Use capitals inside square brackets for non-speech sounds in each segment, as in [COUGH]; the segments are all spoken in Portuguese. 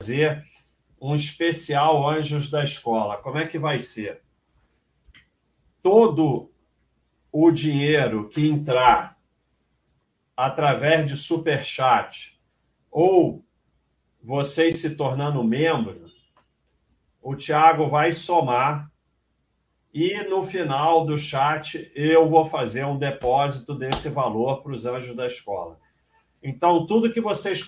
fazer um especial Anjos da Escola. Como é que vai ser? Todo o dinheiro que entrar através de superchat ou vocês se tornando membro, o Thiago vai somar e no final do chat eu vou fazer um depósito desse valor para os anjos da escola. Então, tudo que vocês.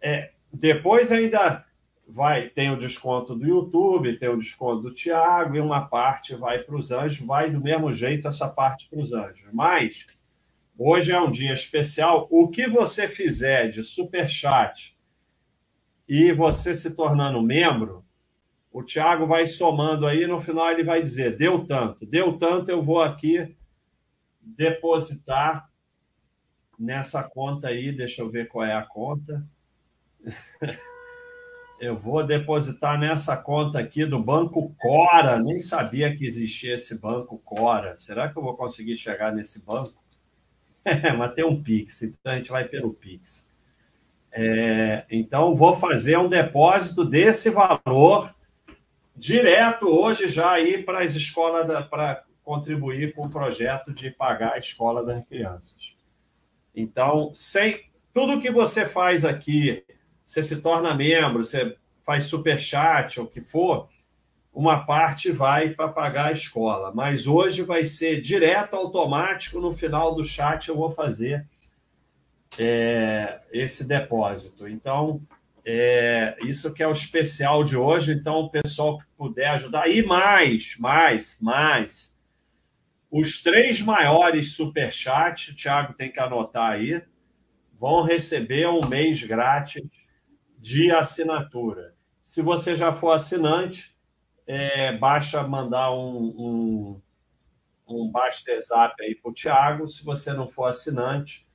É, depois ainda vai tem o desconto do YouTube, tem o desconto do Tiago, e uma parte vai para os anjos, vai do mesmo jeito essa parte para os anjos. Mas hoje é um dia especial. O que você fizer de super chat e você se tornando membro, o Tiago vai somando aí, no final ele vai dizer: deu tanto, deu tanto, eu vou aqui depositar nessa conta aí, deixa eu ver qual é a conta. [LAUGHS] eu vou depositar nessa conta aqui do Banco Cora. Nem sabia que existia esse Banco Cora. Será que eu vou conseguir chegar nesse banco? [LAUGHS] mas tem um Pix, então a gente vai pelo Pix. É, então, vou fazer um depósito desse valor direto hoje já aí para as escolas, para contribuir com o projeto de pagar a escola das crianças. Então, sem tudo que você faz aqui, você se torna membro, você faz super chat, o que for, uma parte vai para pagar a escola. Mas hoje vai ser direto, automático. No final do chat eu vou fazer é, esse depósito. Então, é, isso que é o especial de hoje. Então, o pessoal que puder ajudar. E mais, mais, mais. Os três maiores superchats, o Thiago tem que anotar aí, vão receber um mês grátis de assinatura. Se você já for assinante, é, basta mandar um, um, um Zap aí para o Thiago. Se você não for assinante,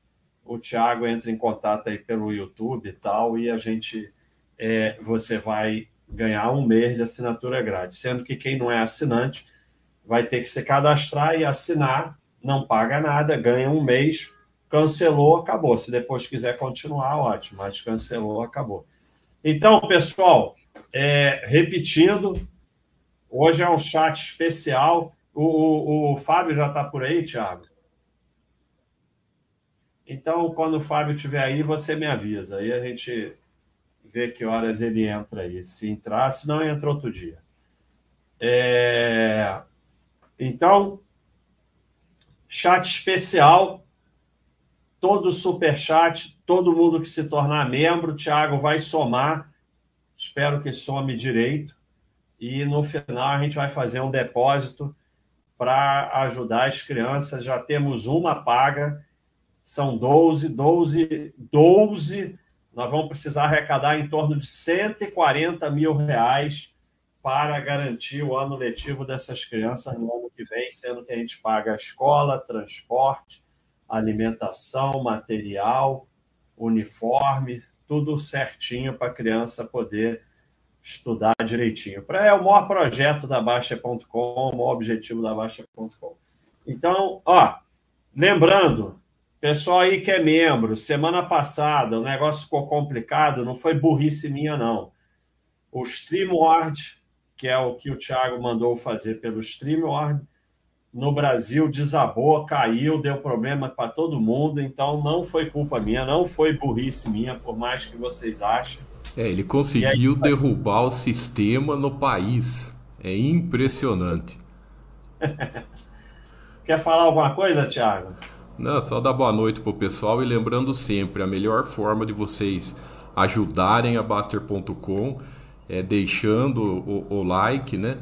o Thiago entra em contato aí pelo YouTube e tal, e a gente é, você vai ganhar um mês de assinatura grátis. Sendo que quem não é assinante vai ter que se cadastrar e assinar, não paga nada, ganha um mês, cancelou, acabou. Se depois quiser continuar, ótimo, mas cancelou, acabou. Então, pessoal, é, repetindo, hoje é um chat especial. O, o, o Fábio já está por aí, Thiago? Então, quando o Fábio estiver aí, você me avisa. Aí a gente vê que horas ele entra aí. Se entrar, se não, entra outro dia. É... Então, chat especial, todo super chat, todo mundo que se tornar membro, o Thiago vai somar. Espero que some direito. E no final a gente vai fazer um depósito para ajudar as crianças. Já temos uma paga, são 12, 12, 12. Nós vamos precisar arrecadar em torno de 140 mil reais para garantir o ano letivo dessas crianças no ano que vem, sendo que a gente paga a escola, transporte, alimentação, material, uniforme, tudo certinho para a criança poder estudar direitinho. É o maior projeto da Baixa.com, o maior objetivo da Baixa.com. Então, ó, lembrando, pessoal aí que é membro, semana passada o negócio ficou complicado, não foi burrice minha, não. O StreamWard que é o que o Thiago mandou fazer pelo StreamYard, no Brasil desabou, caiu, deu problema para todo mundo, então não foi culpa minha, não foi burrice minha, por mais que vocês achem. É, ele conseguiu aí... derrubar o [LAUGHS] sistema no país. É impressionante. [LAUGHS] Quer falar alguma coisa, Thiago? Não, só dar boa noite pro pessoal e lembrando sempre, a melhor forma de vocês ajudarem a Baster.com é, deixando o, o like, né?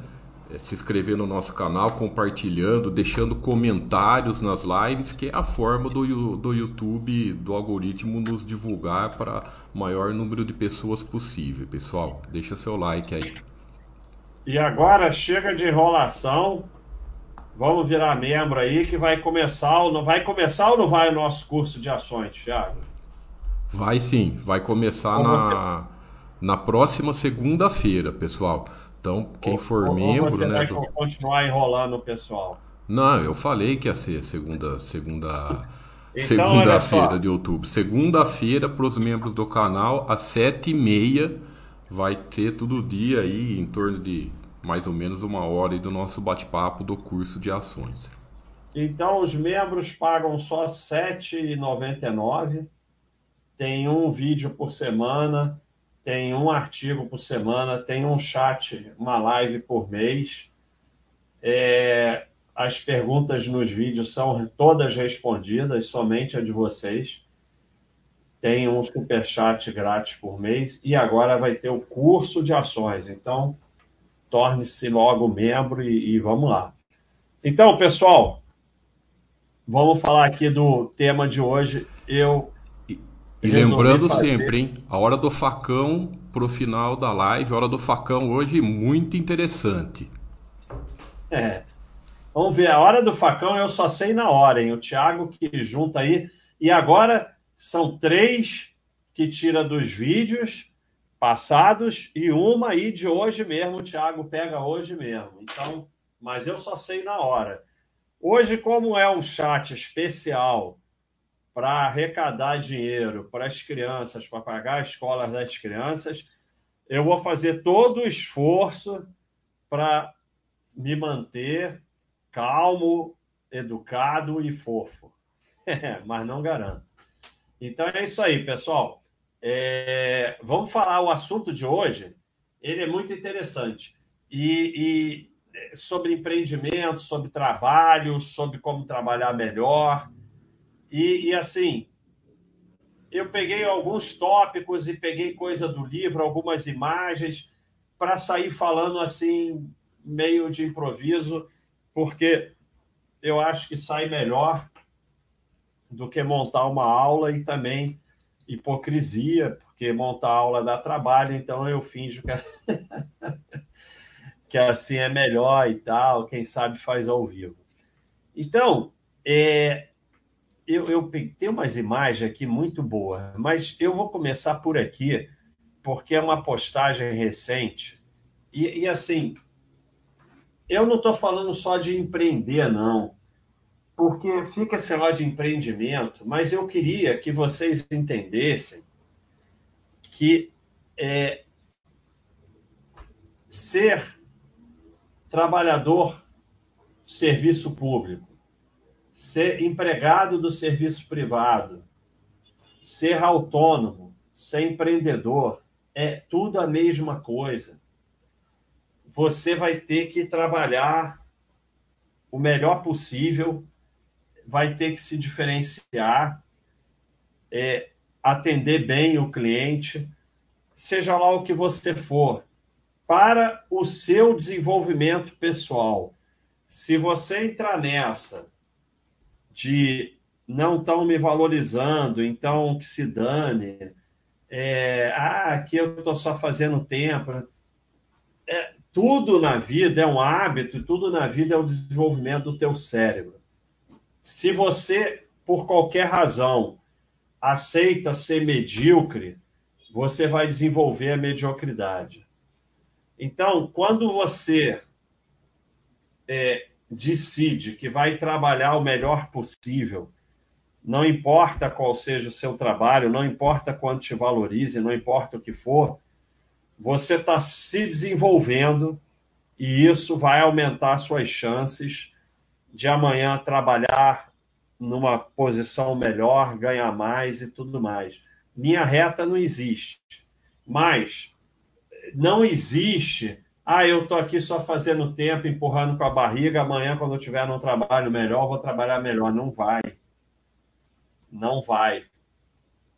É, se inscrever no nosso canal, compartilhando, deixando comentários nas lives, que é a forma do, do YouTube, do algoritmo, nos divulgar para maior número de pessoas possível. Pessoal, deixa seu like aí. E agora chega de enrolação. Vamos virar membro aí que vai começar, não vai começar ou não vai o nosso curso de ações, Thiago? Vai sim, vai começar Como na você na próxima segunda-feira, pessoal. Então, quem for ou, membro, ou você né? Vai do... continuar enrolando o pessoal. Não, eu falei que ia ser segunda, segunda, [LAUGHS] então, segunda-feira de outubro. Segunda-feira para os membros do canal às sete e meia vai ter todo dia aí em torno de mais ou menos uma hora do nosso bate-papo do curso de ações. Então, os membros pagam só R$ 7,99. Tem um vídeo por semana, tem um artigo por semana, tem um chat, uma live por mês. É, as perguntas nos vídeos são todas respondidas, somente a de vocês. Tem um super chat grátis por mês e agora vai ter o curso de ações. Então, torne-se logo membro e, e vamos lá. Então, pessoal, vamos falar aqui do tema de hoje. Eu e, lembrando fazer... sempre, hein? A hora do facão para o final da live, a hora do facão hoje muito interessante. É. Vamos ver, a hora do facão eu só sei na hora, hein? O Thiago que junta aí. E agora são três que tira dos vídeos passados e uma aí de hoje mesmo. O Thiago pega hoje mesmo. Então, mas eu só sei na hora. Hoje, como é um chat especial para arrecadar dinheiro para as crianças, para pagar a escola das crianças, eu vou fazer todo o esforço para me manter calmo, educado e fofo. [LAUGHS] mas não garanto. Então é isso aí, pessoal. É, vamos falar o assunto de hoje. Ele é muito interessante e, e sobre empreendimento, sobre trabalho, sobre como trabalhar melhor e, e assim eu peguei alguns tópicos e peguei coisa do livro, algumas imagens para sair falando assim meio de improviso porque eu acho que sai melhor do que montar uma aula e também hipocrisia, porque montar aula dá trabalho, então eu finjo que, [LAUGHS] que assim é melhor e tal, quem sabe faz ao vivo. Então, é, eu, eu tenho umas imagens aqui muito boas, mas eu vou começar por aqui, porque é uma postagem recente, e, e assim, eu não estou falando só de empreender, não, porque fica esse negócio de empreendimento, mas eu queria que vocês entendessem que é, ser trabalhador serviço público, ser empregado do serviço privado, ser autônomo, ser empreendedor, é tudo a mesma coisa você vai ter que trabalhar o melhor possível, vai ter que se diferenciar, é, atender bem o cliente, seja lá o que você for, para o seu desenvolvimento pessoal. Se você entrar nessa de não estão me valorizando, então que se dane, é, ah, aqui eu estou só fazendo tempo. É, tudo na vida é um hábito, tudo na vida é o desenvolvimento do teu cérebro. Se você, por qualquer razão, aceita ser medíocre, você vai desenvolver a mediocridade. Então, quando você é, decide que vai trabalhar o melhor possível, não importa qual seja o seu trabalho, não importa quanto te valorize, não importa o que for, você está se desenvolvendo e isso vai aumentar suas chances de amanhã trabalhar numa posição melhor, ganhar mais e tudo mais. Linha reta não existe. Mas não existe. Ah, eu estou aqui só fazendo tempo, empurrando com a barriga. Amanhã, quando eu tiver num trabalho melhor, vou trabalhar melhor. Não vai. Não vai.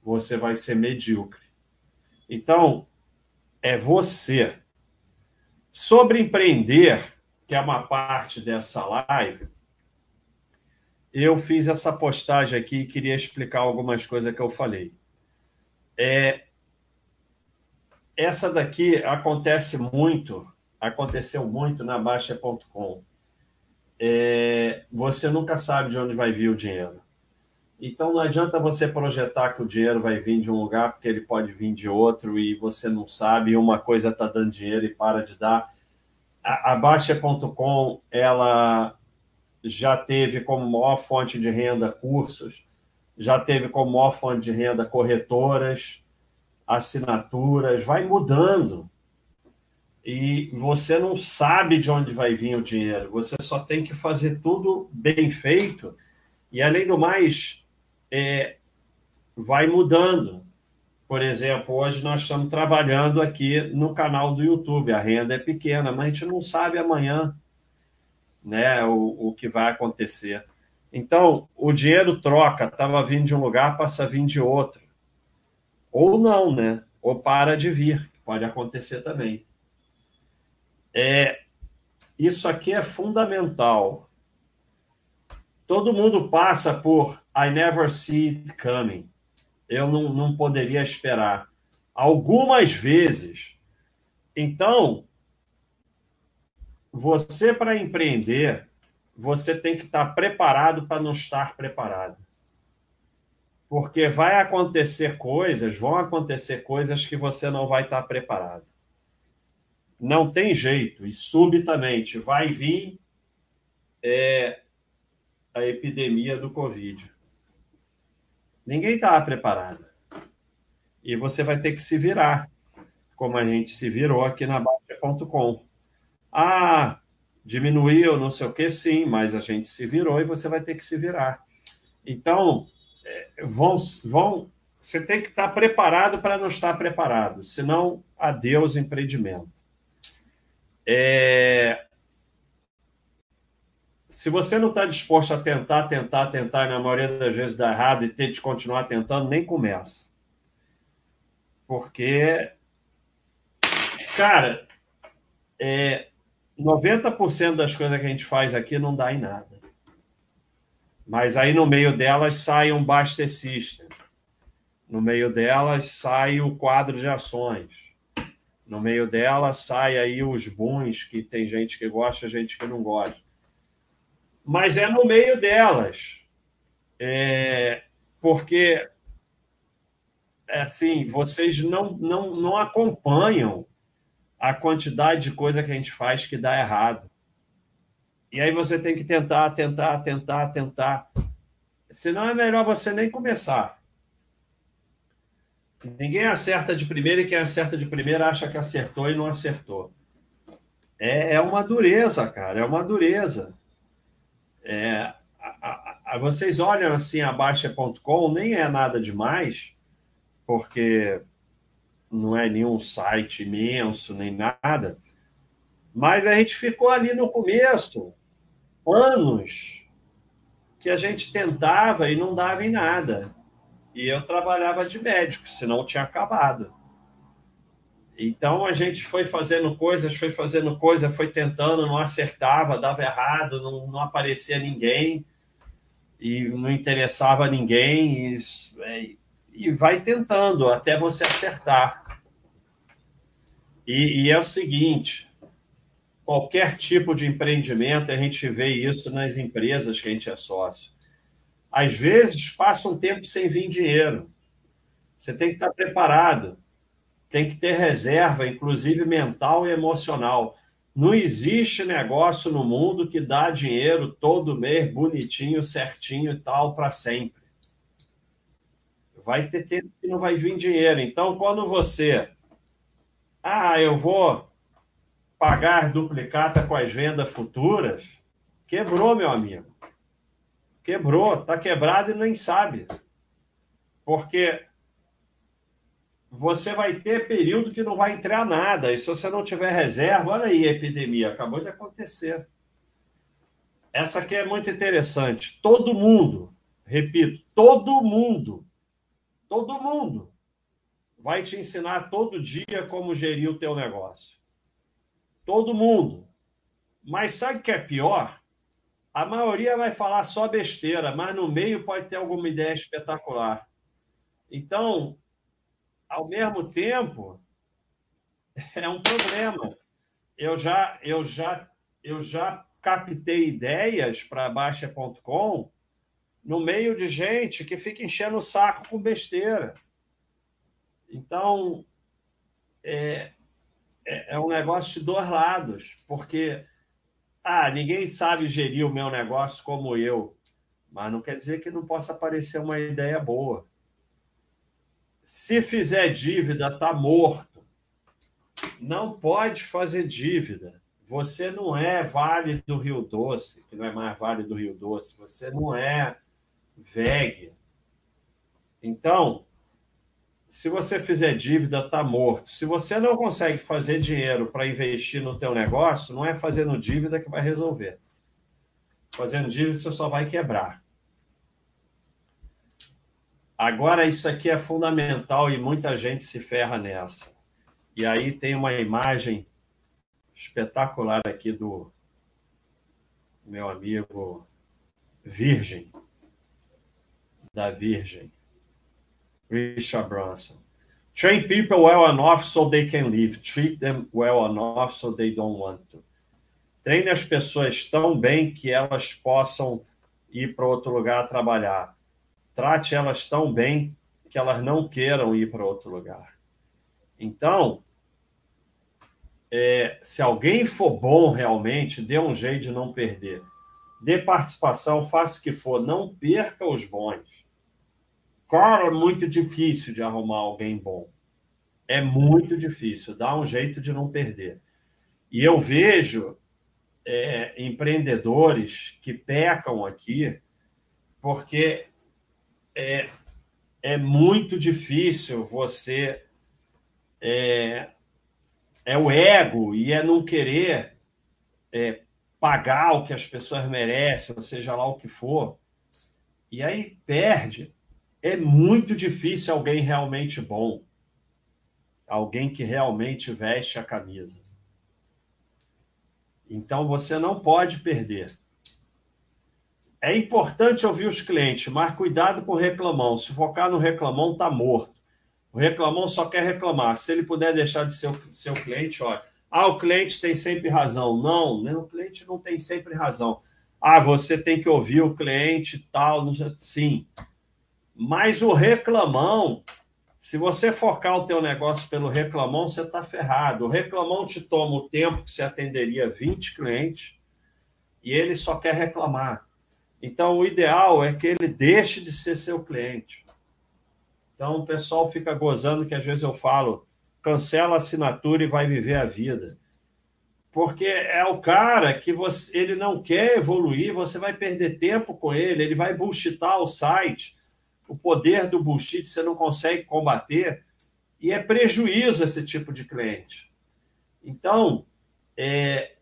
Você vai ser medíocre. Então, é você. Sobre empreender, que é uma parte dessa live, eu fiz essa postagem aqui e queria explicar algumas coisas que eu falei. É, essa daqui acontece muito, aconteceu muito na Baixa.com. É, você nunca sabe de onde vai vir o dinheiro. Então não adianta você projetar que o dinheiro vai vir de um lugar, porque ele pode vir de outro e você não sabe, uma coisa está dando dinheiro e para de dar. A, a Baixa.com, ela já teve como maior fonte de renda cursos, já teve como maior fonte de renda corretoras, assinaturas, vai mudando. E você não sabe de onde vai vir o dinheiro, você só tem que fazer tudo bem feito. E, além do mais, é, vai mudando. Por exemplo, hoje nós estamos trabalhando aqui no canal do YouTube. A renda é pequena, mas a gente não sabe amanhã né, o, o que vai acontecer. Então, o dinheiro troca, estava vindo de um lugar, passa a vir de outro. Ou não, né? Ou para de vir, pode acontecer também. É, isso aqui é fundamental. Todo mundo passa por I never see it coming eu não, não poderia esperar. Algumas vezes. Então, você, para empreender, você tem que estar preparado para não estar preparado. Porque vai acontecer coisas, vão acontecer coisas que você não vai estar preparado. Não tem jeito, e subitamente vai vir é, a epidemia do Covid. Ninguém está preparado. E você vai ter que se virar, como a gente se virou aqui na Baixa.com. Ah, diminuiu, não sei o que, sim, mas a gente se virou e você vai ter que se virar. Então, é, vão, vão, você tem que estar preparado para não estar preparado, senão, adeus empreendimento. É, se você não está disposto a tentar, tentar, tentar, e na maioria das vezes dá errado e ter de continuar tentando, nem começa. Porque, cara, é, 90% das coisas que a gente faz aqui não dá em nada. Mas aí no meio delas sai um Baster System. No meio delas sai o quadro de ações. No meio delas sai aí os booms, que tem gente que gosta, gente que não gosta mas é no meio delas. É, porque, assim, vocês não, não, não acompanham a quantidade de coisa que a gente faz que dá errado. E aí você tem que tentar, tentar, tentar, tentar. Senão é melhor você nem começar. Ninguém acerta de primeira e quem acerta de primeira acha que acertou e não acertou. É, é uma dureza, cara, é uma dureza. É, a, a, vocês olham assim a Baixa.com, nem é nada demais, porque não é nenhum site imenso, nem nada. Mas a gente ficou ali no começo, anos, que a gente tentava e não dava em nada. E eu trabalhava de médico, senão tinha acabado. Então a gente foi fazendo coisas, foi fazendo coisa, foi tentando, não acertava, dava errado, não, não aparecia ninguém e não interessava ninguém e, é, e vai tentando até você acertar. E, e é o seguinte: qualquer tipo de empreendimento, a gente vê isso nas empresas que a gente é sócio. Às vezes passa um tempo sem vir dinheiro. Você tem que estar preparado tem que ter reserva, inclusive mental e emocional. Não existe negócio no mundo que dá dinheiro todo mês, bonitinho, certinho e tal, para sempre. Vai ter tempo que não vai vir dinheiro. Então, quando você. Ah, eu vou pagar duplicata com as vendas futuras. Quebrou, meu amigo. Quebrou. Está quebrado e nem sabe. Porque você vai ter período que não vai entrar nada. E se você não tiver reserva, olha aí a epidemia, acabou de acontecer. Essa aqui é muito interessante. Todo mundo, repito, todo mundo, todo mundo vai te ensinar todo dia como gerir o teu negócio. Todo mundo. Mas sabe o que é pior? A maioria vai falar só besteira, mas no meio pode ter alguma ideia espetacular. Então, ao mesmo tempo, [LAUGHS] é um problema. Eu já, eu já, eu já captei ideias para Baixa.com no meio de gente que fica enchendo o saco com besteira. Então, é, é, é um negócio de dois lados, porque ah, ninguém sabe gerir o meu negócio como eu, mas não quer dizer que não possa aparecer uma ideia boa. Se fizer dívida, tá morto. Não pode fazer dívida. Você não é Vale do Rio Doce, que não é mais Vale do Rio Doce. Você não é VEG. Então, se você fizer dívida, tá morto. Se você não consegue fazer dinheiro para investir no teu negócio, não é fazendo dívida que vai resolver. Fazendo dívida, você só vai quebrar. Agora, isso aqui é fundamental e muita gente se ferra nessa. E aí tem uma imagem espetacular aqui do meu amigo Virgem, da Virgem, Richard Branson. Train people well enough so they can live. Treat them well enough so they don't want to. Treine as pessoas tão bem que elas possam ir para outro lugar trabalhar. Trate elas tão bem que elas não queiram ir para outro lugar. Então, é, se alguém for bom realmente, dê um jeito de não perder. Dê participação, faça o que for, não perca os bons. Cara, é muito difícil de arrumar alguém bom. É muito difícil, dá um jeito de não perder. E eu vejo é, empreendedores que pecam aqui porque é, é muito difícil você é, é o ego e é não querer é, pagar o que as pessoas merecem, ou seja lá o que for. E aí perde. É muito difícil alguém realmente bom, alguém que realmente veste a camisa. Então você não pode perder. É importante ouvir os clientes, mas cuidado com o reclamão. Se focar no reclamão, está morto. O reclamão só quer reclamar. Se ele puder deixar de ser o seu cliente, olha. Ah, o cliente tem sempre razão. Não, né? o cliente não tem sempre razão. Ah, você tem que ouvir o cliente tal. Sim. Mas o reclamão, se você focar o teu negócio pelo reclamão, você está ferrado. O reclamão te toma o tempo que você atenderia 20 clientes e ele só quer reclamar. Então, o ideal é que ele deixe de ser seu cliente. Então o pessoal fica gozando que às vezes eu falo, cancela a assinatura e vai viver a vida. Porque é o cara que você, ele não quer evoluir, você vai perder tempo com ele, ele vai bullshitar o site. O poder do bullshit você não consegue combater e é prejuízo esse tipo de cliente. Então, é,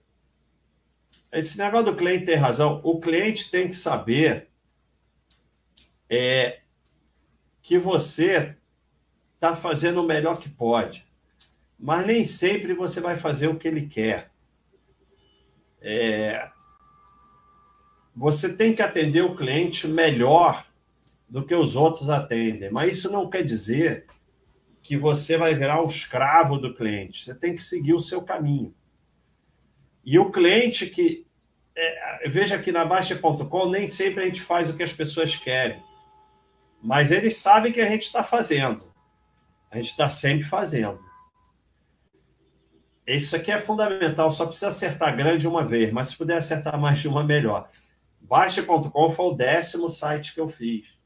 esse negócio do cliente tem razão. O cliente tem que saber é, que você está fazendo o melhor que pode, mas nem sempre você vai fazer o que ele quer. É... Você tem que atender o cliente melhor do que os outros atendem, mas isso não quer dizer que você vai virar o escravo do cliente. Você tem que seguir o seu caminho. E o cliente que. É, veja que na Baixa.com nem sempre a gente faz o que as pessoas querem. Mas eles sabem que a gente está fazendo. A gente está sempre fazendo. Isso aqui é fundamental, só precisa acertar grande uma vez, mas se puder acertar mais de uma, melhor. Baixa.com foi o décimo site que eu fiz.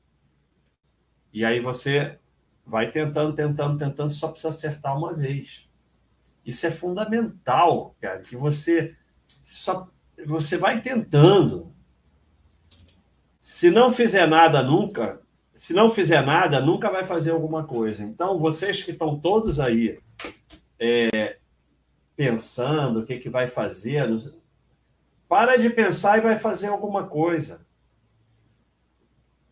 E aí você vai tentando, tentando, tentando, só precisa acertar uma vez. Isso é fundamental, cara, que você só você vai tentando. Se não fizer nada nunca, se não fizer nada, nunca vai fazer alguma coisa. Então, vocês que estão todos aí é, pensando o que, que vai fazer, para de pensar e vai fazer alguma coisa.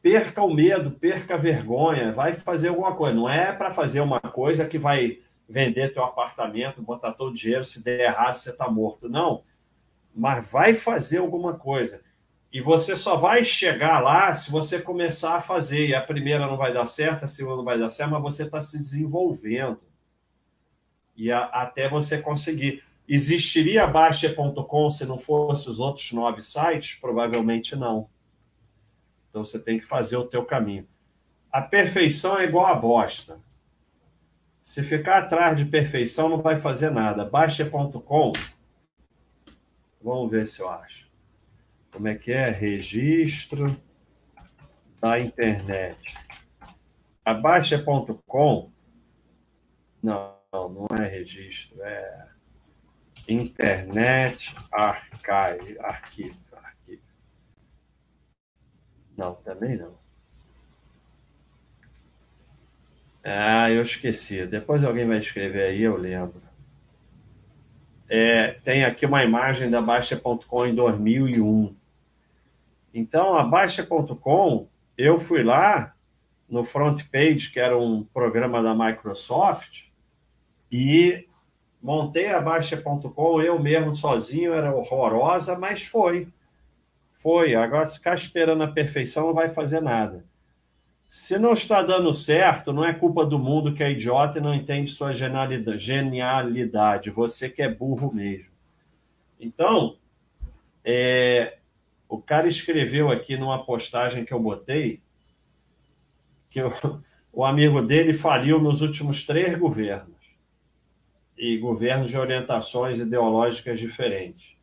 Perca o medo, perca a vergonha, vai fazer alguma coisa. Não é para fazer uma coisa que vai vender teu apartamento, botar todo o dinheiro, se der errado, você está morto. Não. Mas vai fazer alguma coisa. E você só vai chegar lá se você começar a fazer. E a primeira não vai dar certo, a segunda não vai dar certo, mas você está se desenvolvendo. E a, até você conseguir. Existiria a Baixa.com se não fosse os outros nove sites? Provavelmente não. Então você tem que fazer o teu caminho. A perfeição é igual a bosta. Se ficar atrás de perfeição, não vai fazer nada. Baixa.com, vamos ver se eu acho como é que é? Registro da internet. a Baixa.com. Não, não é registro, é Internet Archive. Arquivo. Não, também não. Ah, eu esqueci. Depois alguém vai escrever aí, eu lembro. É, tem aqui uma imagem da Baixa.com em 2001. Então, a Baixa.com, eu fui lá no front page, que era um programa da Microsoft, e montei a Baixa.com, eu mesmo sozinho, era horrorosa, mas foi. Foi. Agora, ficar esperando a perfeição não vai fazer nada. Se não está dando certo, não é culpa do mundo que é idiota e não entende sua genialidade. Você que é burro mesmo. Então, é, o cara escreveu aqui numa postagem que eu botei que o, [LAUGHS] o amigo dele faliu nos últimos três governos e governos de orientações ideológicas diferentes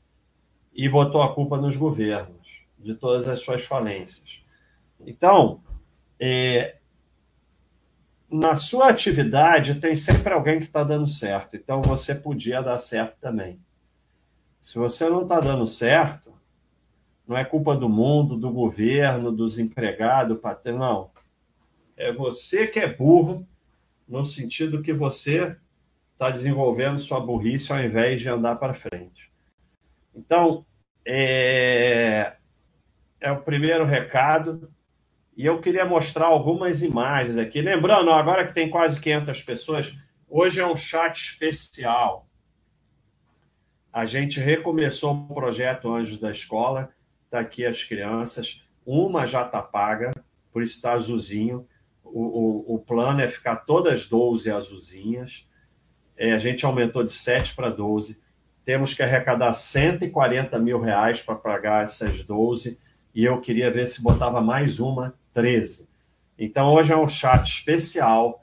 e botou a culpa nos governos de todas as suas falências. Então, é, na sua atividade tem sempre alguém que está dando certo, então você podia dar certo também. Se você não está dando certo, não é culpa do mundo, do governo, dos empregados, patrão, não. É você que é burro, no sentido que você está desenvolvendo sua burrice ao invés de andar para frente. Então, é, é o primeiro recado e eu queria mostrar algumas imagens aqui. Lembrando, agora que tem quase 500 pessoas, hoje é um chat especial. A gente recomeçou o projeto Anjos da Escola. Está aqui as crianças. Uma já está paga, por isso está azulzinho. O, o, o, plano é ficar todas 12 azulzinhas. É, a gente aumentou de 7 para 12. Temos que arrecadar 140 mil reais para pagar essas 12. E eu queria ver se botava mais uma 13. Então, hoje é um chat especial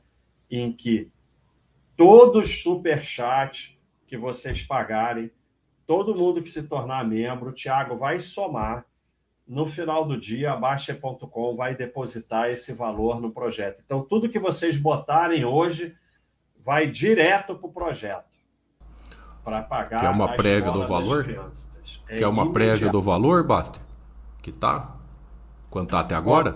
em que todos os superchats que vocês pagarem, todo mundo que se tornar membro, o Thiago vai somar. No final do dia, a Baixa.com vai depositar esse valor no projeto. Então, tudo que vocês botarem hoje vai direto para o projeto. Para pagar. Quer uma prévia do valor? É Quer uma prévia do valor, Basta? Que tá? Quanto tá até agora?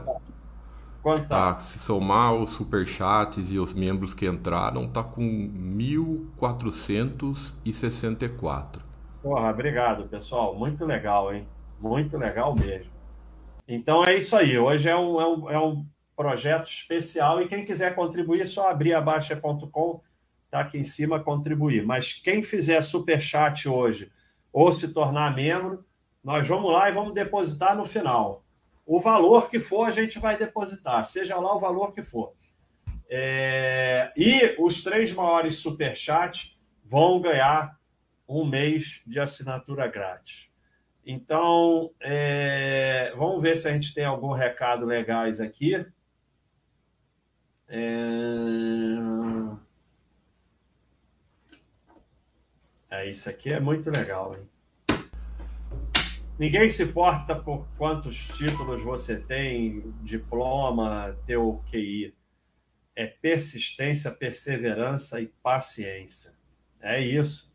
Quanto tá? tá? Se somar os superchats e os membros que entraram, tá com 1.464. Porra, obrigado, pessoal. Muito legal, hein? Muito legal mesmo. Então é isso aí. Hoje é um, é um, é um projeto especial e quem quiser contribuir, é só abrir a baixa.com, tá aqui em cima, contribuir. Mas quem fizer superchat hoje ou se tornar membro, nós vamos lá e vamos depositar no final o valor que for, a gente vai depositar, seja lá o valor que for. É... E os três maiores superchats vão ganhar um mês de assinatura grátis. Então, é... vamos ver se a gente tem algum recado legais aqui. É... é isso aqui é muito legal, hein? Ninguém se importa por quantos títulos você tem, diploma, teu QI. É persistência, perseverança e paciência. É isso.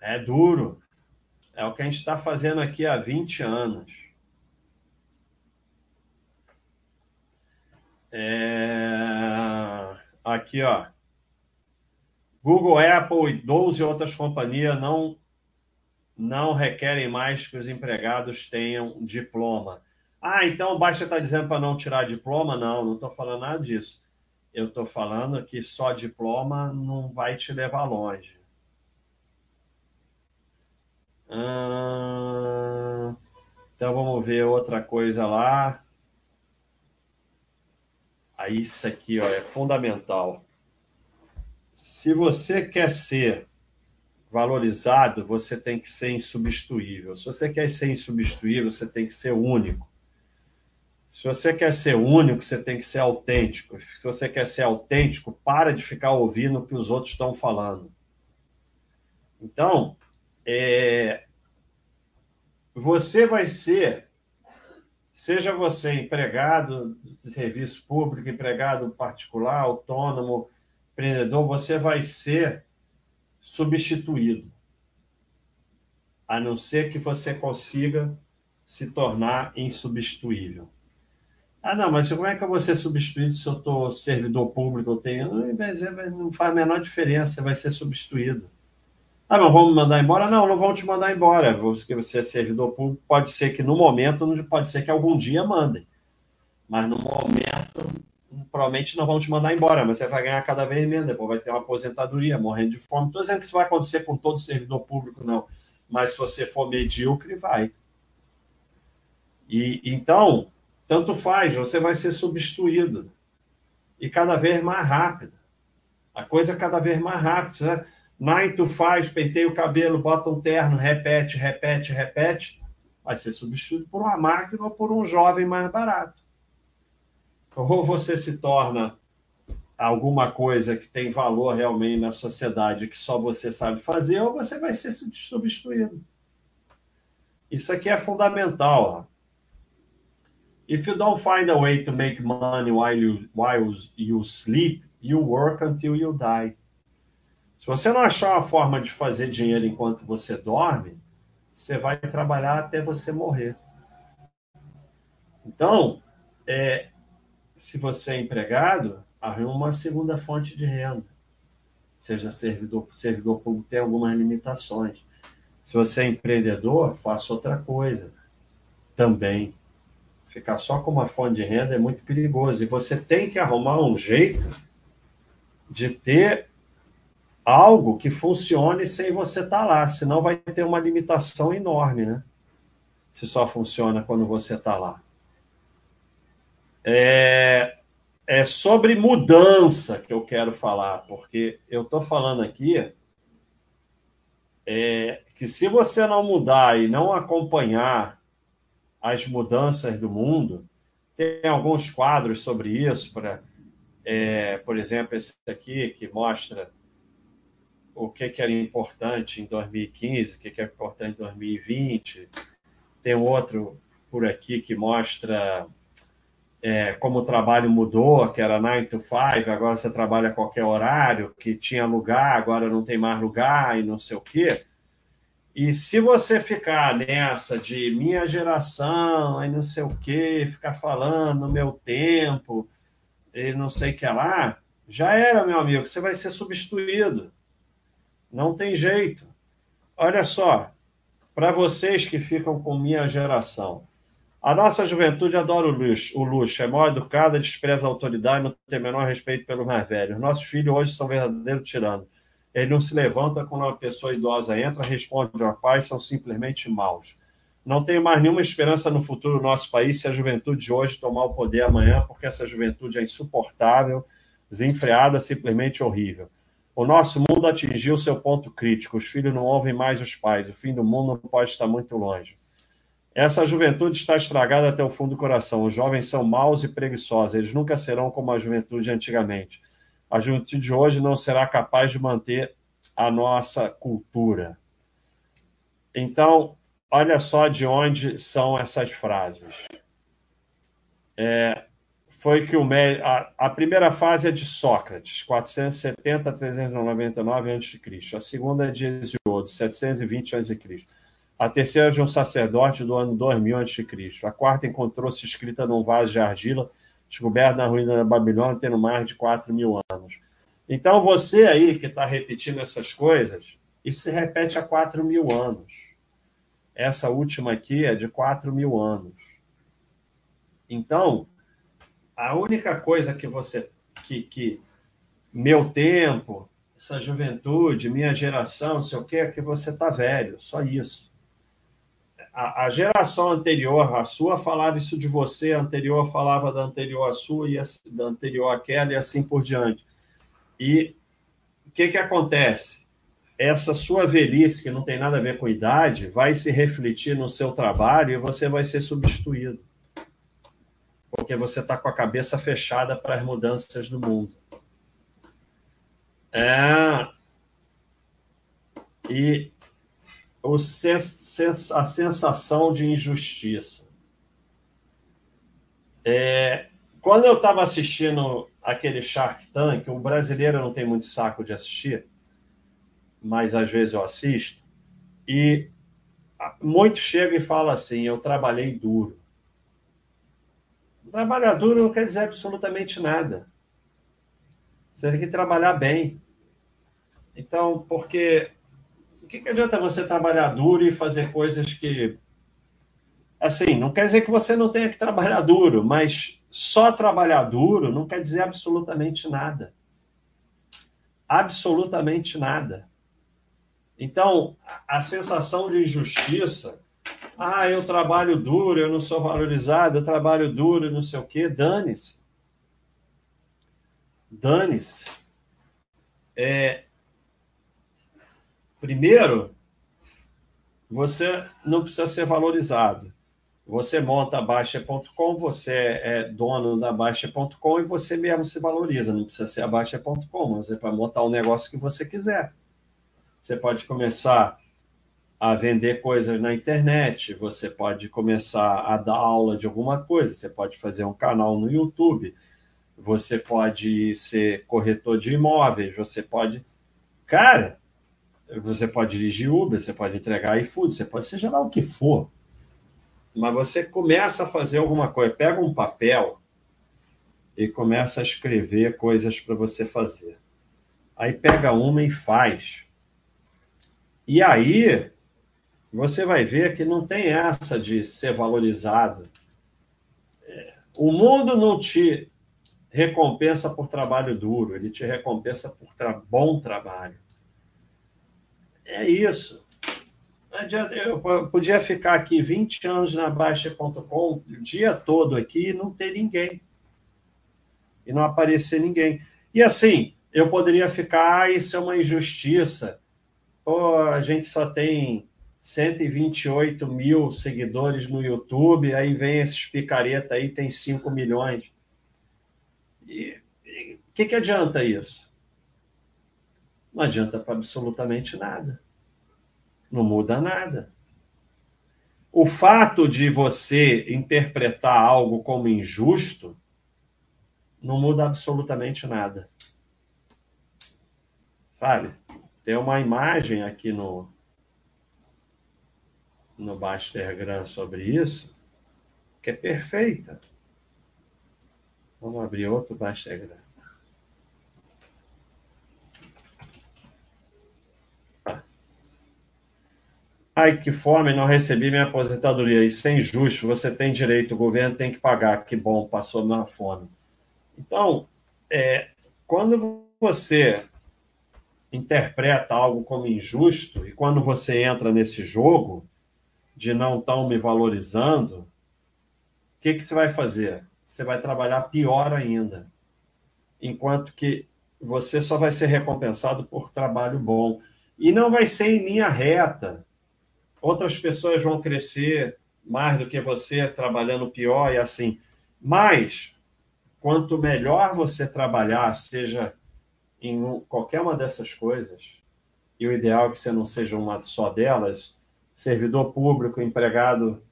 É duro. É o que a gente está fazendo aqui há 20 anos. É... Aqui, ó. Google, Apple e 12 outras companhias não não requerem mais que os empregados tenham diploma. Ah, então o Baixa está dizendo para não tirar diploma? Não, não estou falando nada disso. Eu estou falando que só diploma não vai te levar longe. Ah, então vamos ver outra coisa lá. Ah, isso aqui ó, é fundamental. Se você quer ser valorizado, você tem que ser insubstituível. Se você quer ser insubstituível, você tem que ser único. Se você quer ser único, você tem que ser autêntico. Se você quer ser autêntico, para de ficar ouvindo o que os outros estão falando. Então, é... você vai ser Seja você empregado de serviço público, empregado particular, autônomo, empreendedor, você vai ser substituído. A não ser que você consiga se tornar insubstituível. Ah, não, mas como é que eu vou ser substituído se eu estou servidor público? Eu tenho. Não faz a menor diferença, vai ser substituído. Ah, mas vamos mandar embora? Não, não vão te mandar embora, porque você é servidor público. Pode ser que no momento, pode ser que algum dia mandem. Mas no momento, provavelmente não vão te mandar embora, mas você vai ganhar cada vez menos. Depois vai ter uma aposentadoria, morrendo de fome. Estou dizendo que isso vai acontecer com todo servidor público, não. Mas se você for medíocre, vai. E então, tanto faz, você vai ser substituído. E cada vez mais rápido. A coisa é cada vez mais rápida. Né? Nine to five, penteia o cabelo, bota um terno, repete, repete, repete. Vai ser substituído por uma máquina ou por um jovem mais barato. Ou você se torna alguma coisa que tem valor realmente na sociedade que só você sabe fazer, ou você vai ser substituído. Isso aqui é fundamental. If you don't find a way to make money while you, while you sleep, you work until you die. Se você não achar uma forma de fazer dinheiro enquanto você dorme, você vai trabalhar até você morrer. Então, é, se você é empregado, arruma uma segunda fonte de renda. Seja servidor, servidor público tem algumas limitações. Se você é empreendedor, faça outra coisa também. Ficar só com uma fonte de renda é muito perigoso. E você tem que arrumar um jeito de ter algo que funcione sem você estar tá lá, senão vai ter uma limitação enorme, né? Se só funciona quando você está lá. É, é sobre mudança que eu quero falar, porque eu estou falando aqui é, que se você não mudar e não acompanhar as mudanças do mundo. Tem alguns quadros sobre isso, para, é, por exemplo, esse aqui que mostra o que, que era importante em 2015, o que, que é importante em 2020. Tem outro por aqui que mostra é, como o trabalho mudou, que era 9 to 5, agora você trabalha a qualquer horário, que tinha lugar, agora não tem mais lugar e não sei o quê. E se você ficar nessa de minha geração, aí não sei o quê, ficar falando meu tempo, e não sei o que lá, já era, meu amigo, você vai ser substituído. Não tem jeito. Olha só, para vocês que ficam com minha geração, a nossa juventude adora o luxo, o luxo, é mal educada, despreza a autoridade, não tem o menor respeito pelos mais velhos. Nossos filhos hoje são verdadeiros tiranos. Ele não se levanta quando uma pessoa idosa entra, responde ao pai, são simplesmente maus. Não tenho mais nenhuma esperança no futuro do nosso país se a juventude de hoje tomar o poder amanhã, porque essa juventude é insuportável, desenfreada, simplesmente horrível. O nosso mundo atingiu seu ponto crítico. Os filhos não ouvem mais os pais. O fim do mundo não pode estar muito longe. Essa juventude está estragada até o fundo do coração. Os jovens são maus e preguiçosos. Eles nunca serão como a juventude antigamente a juventude de hoje não será capaz de manter a nossa cultura. Então, olha só de onde são essas frases. É, foi que o a, a, primeira fase é de Sócrates, 470 a 399 a.C. A segunda é de Hesíodo, 720 a.C. A terceira de um sacerdote do ano 2000 a.C. A quarta encontrou-se escrita num vaso de argila descoberto na ruína da Babilônia, tendo mais de 4 mil anos. Então, você aí que está repetindo essas coisas, isso se repete há 4 mil anos. Essa última aqui é de 4 mil anos. Então, a única coisa que você. que, que meu tempo, essa juventude, minha geração, não sei o quê, é que você está velho, só isso a, a, geração anterior à sua falava isso de você, a anterior falava da anterior à sua e a, da anterior àquela e assim por diante. E o que, que acontece? Essa sua velhice, que não tem nada a ver com idade, vai se refletir no seu trabalho e você vai ser substituído. Porque você está com a cabeça fechada para as mudanças do mundo. É... E a sensação de injustiça. É, quando eu estava assistindo aquele Shark Tank, o brasileiro não tem muito saco de assistir, mas às vezes eu assisto, e muito chega e fala assim: eu trabalhei duro. Trabalhar duro não quer dizer absolutamente nada. Você tem que trabalhar bem. Então, porque o que, que adianta você trabalhar duro e fazer coisas que. Assim, não quer dizer que você não tenha que trabalhar duro, mas só trabalhar duro não quer dizer absolutamente nada. Absolutamente nada. Então, a sensação de injustiça, ah, eu trabalho duro, eu não sou valorizado, eu trabalho duro, não sei o quê, dane-se. Dane-se. É, primeiro, você não precisa ser valorizado. Você monta a Baixa.com, você é dono da Baixa.com e você mesmo se valoriza. Não precisa ser a Baixa.com, você pode montar o negócio que você quiser. Você pode começar a vender coisas na internet, você pode começar a dar aula de alguma coisa, você pode fazer um canal no YouTube, você pode ser corretor de imóveis, você pode. Cara, você pode dirigir Uber, você pode entregar iFood, você pode seja lá o que for. Mas você começa a fazer alguma coisa, pega um papel e começa a escrever coisas para você fazer. Aí pega uma e faz. E aí você vai ver que não tem essa de ser valorizado. É, o mundo não te recompensa por trabalho duro, ele te recompensa por tra bom trabalho. É isso. Eu podia ficar aqui 20 anos na Baixa.com, o dia todo aqui, e não ter ninguém. E não aparecer ninguém. E assim, eu poderia ficar, ah, isso é uma injustiça pô, a gente só tem 128 mil seguidores no YouTube, aí vem esses picareta aí, tem 5 milhões. E o que, que adianta isso? Não adianta para absolutamente nada. Não muda nada. O fato de você interpretar algo como injusto não muda absolutamente nada. Sabe? Tem uma imagem aqui no, no Bastergram sobre isso, que é perfeita. Vamos abrir outro Bastergram. Ai, que fome, não recebi minha aposentadoria. Isso é injusto. Você tem direito, o governo tem que pagar. Que bom, passou na fome. Então, é, quando você interpreta algo como injusto, e quando você entra nesse jogo de não estão me valorizando, o que, que você vai fazer? Você vai trabalhar pior ainda. Enquanto que você só vai ser recompensado por trabalho bom. E não vai ser em linha reta. Outras pessoas vão crescer mais do que você, trabalhando pior e assim. Mas, quanto melhor você trabalhar, seja em qualquer uma dessas coisas, e o ideal é que você não seja uma só delas, servidor público, empregado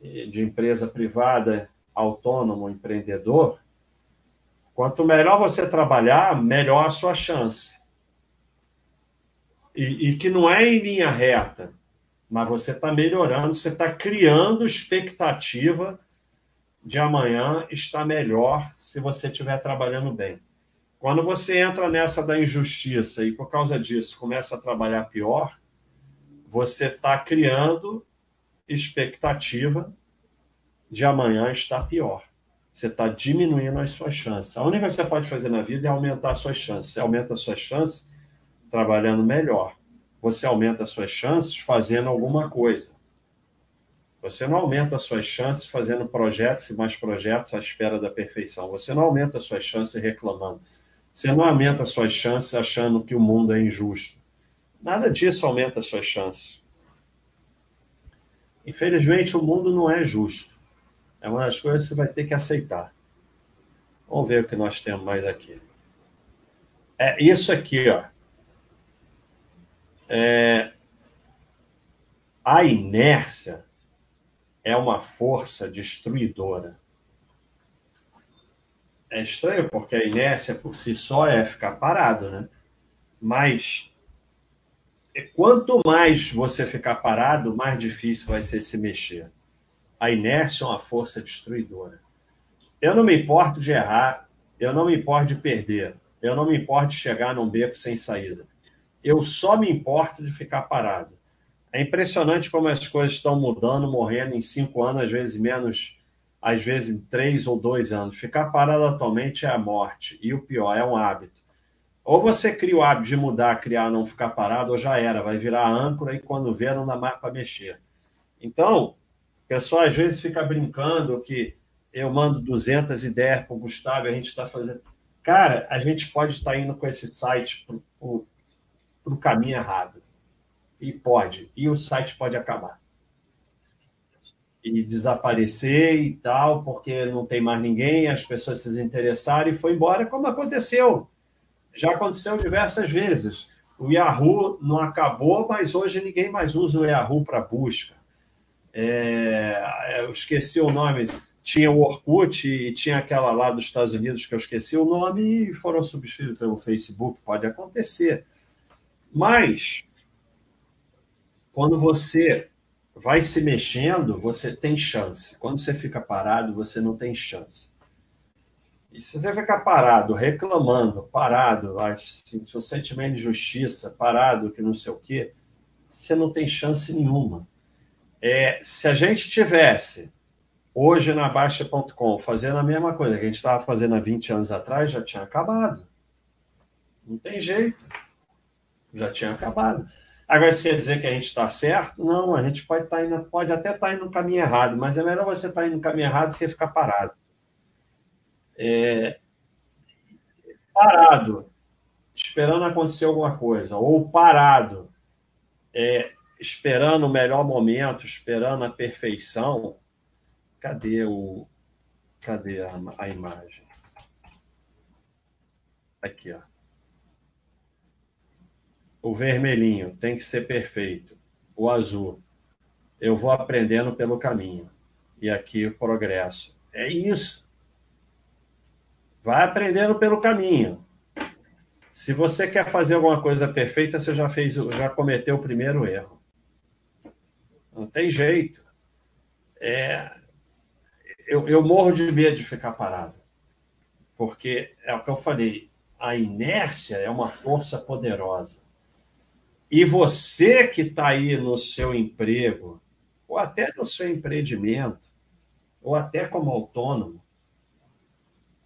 de empresa privada, autônomo, empreendedor, quanto melhor você trabalhar, melhor a sua chance. E, e que não é em linha reta, mas você está melhorando, você está criando expectativa de amanhã estar melhor se você estiver trabalhando bem. Quando você entra nessa da injustiça e por causa disso começa a trabalhar pior, você está criando expectativa de amanhã estar pior. Você está diminuindo as suas chances. A única coisa que você pode fazer na vida é aumentar as suas chances. Você aumenta as suas chances trabalhando melhor. Você aumenta as suas chances fazendo alguma coisa. Você não aumenta as suas chances fazendo projetos e mais projetos à espera da perfeição. Você não aumenta as suas chances reclamando. Você não aumenta as suas chances achando que o mundo é injusto. Nada disso aumenta as suas chances. Infelizmente, o mundo não é justo. É uma das coisas que você vai ter que aceitar. Vamos ver o que nós temos mais aqui. É isso aqui, ó. É, a inércia é uma força destruidora. é estranho, porque a inércia por si só é ficar parado, né? Mas quanto mais você ficar parado, mais difícil vai ser se mexer. A inércia é uma força destruidora. Eu não me importo de errar, eu não me importo de perder, eu não me importo de chegar num beco sem saída. Eu só me importo de ficar parado. É impressionante como as coisas estão mudando, morrendo em cinco anos, às vezes menos, às vezes em três ou dois anos. Ficar parado atualmente é a morte. E o pior, é um hábito. Ou você cria o hábito de mudar, criar, não ficar parado, ou já era, vai virar âncora e quando vê, não dá mais para mexer. Então, o pessoal às vezes fica brincando que eu mando 200 ideias para o Gustavo a gente está fazendo. Cara, a gente pode estar tá indo com esse site para o caminho errado. E pode. E o site pode acabar. E desaparecer e tal, porque não tem mais ninguém, as pessoas se interessaram e foi embora, como aconteceu já aconteceu diversas vezes. O Yahoo não acabou, mas hoje ninguém mais usa o Yahoo para busca. É, eu esqueci o nome. Tinha o Orkut e tinha aquela lá dos Estados Unidos que eu esqueci o nome e foram substituídos pelo Facebook. Pode acontecer. Mas, quando você vai se mexendo, você tem chance. Quando você fica parado, você não tem chance. E se você ficar parado, reclamando, parado, assim, seu sentimento de justiça, parado, que não sei o quê, você não tem chance nenhuma. É, se a gente tivesse hoje na Baixa.com fazendo a mesma coisa que a gente estava fazendo há 20 anos atrás, já tinha acabado. Não tem jeito. Já tinha acabado. Agora, isso quer dizer que a gente está certo? Não, a gente pode, tá indo, pode até estar tá indo no caminho errado, mas é melhor você estar tá indo no caminho errado do que ficar parado é, parado, esperando acontecer alguma coisa, ou parado, é, esperando o melhor momento, esperando a perfeição, cadê o cadê a, a imagem? Aqui, ó. O vermelhinho tem que ser perfeito. O azul, eu vou aprendendo pelo caminho. E aqui o progresso. É isso. Vai aprendendo pelo caminho. Se você quer fazer alguma coisa perfeita, você já fez, já cometeu o primeiro erro. Não tem jeito. É, eu, eu morro de medo de ficar parado, porque é o que eu falei. A inércia é uma força poderosa. E você que está aí no seu emprego, ou até no seu empreendimento, ou até como autônomo,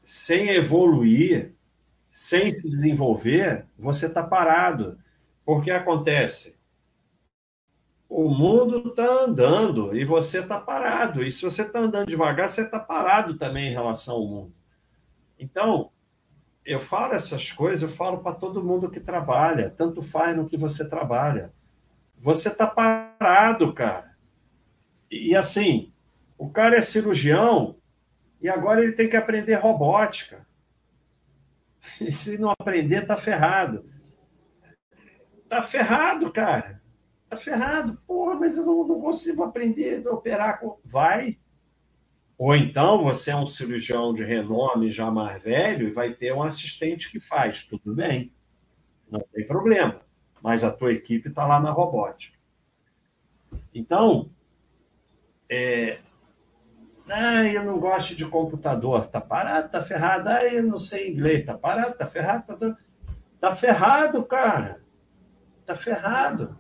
sem evoluir, sem se desenvolver, você está parado. Porque acontece? O mundo está andando e você está parado. E se você está andando devagar, você está parado também em relação ao mundo. Então, eu falo essas coisas, eu falo para todo mundo que trabalha, tanto faz no que você trabalha. Você está parado, cara. E assim, o cara é cirurgião, e agora ele tem que aprender robótica. [LAUGHS] E se não aprender, tá ferrado. Tá ferrado, cara. Tá ferrado. Porra, mas eu não, não consigo aprender a operar. Vai. Ou então você é um cirurgião de renome já mais velho e vai ter um assistente que faz. Tudo bem. Não tem problema. Mas a tua equipe está lá na robótica. Então, é, ah, eu não gosto de computador. Tá parado, tá ferrado. Ah, eu não sei inglês. Tá parado, tá ferrado. Tá, tá ferrado, cara. Tá ferrado.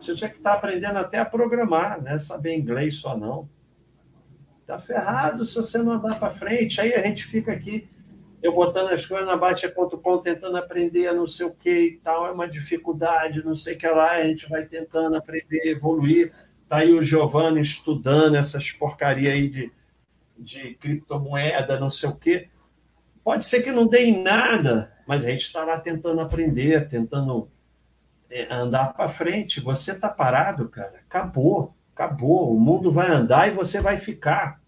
Você tinha que estar tá aprendendo até a programar, não é saber inglês só não. Tá ferrado se você não andar para frente. Aí a gente fica aqui, eu botando as coisas na Batia.com, tentando aprender não sei o que e tal. É uma dificuldade, não sei o que lá. A gente vai tentando aprender, evoluir. Tá aí o Giovanni estudando essas porcaria aí de de criptomoeda, não sei o quê. Pode ser que não dê em nada, mas a gente está lá tentando aprender, tentando é, andar para frente. Você está parado, cara. Acabou, acabou. O mundo vai andar e você vai ficar.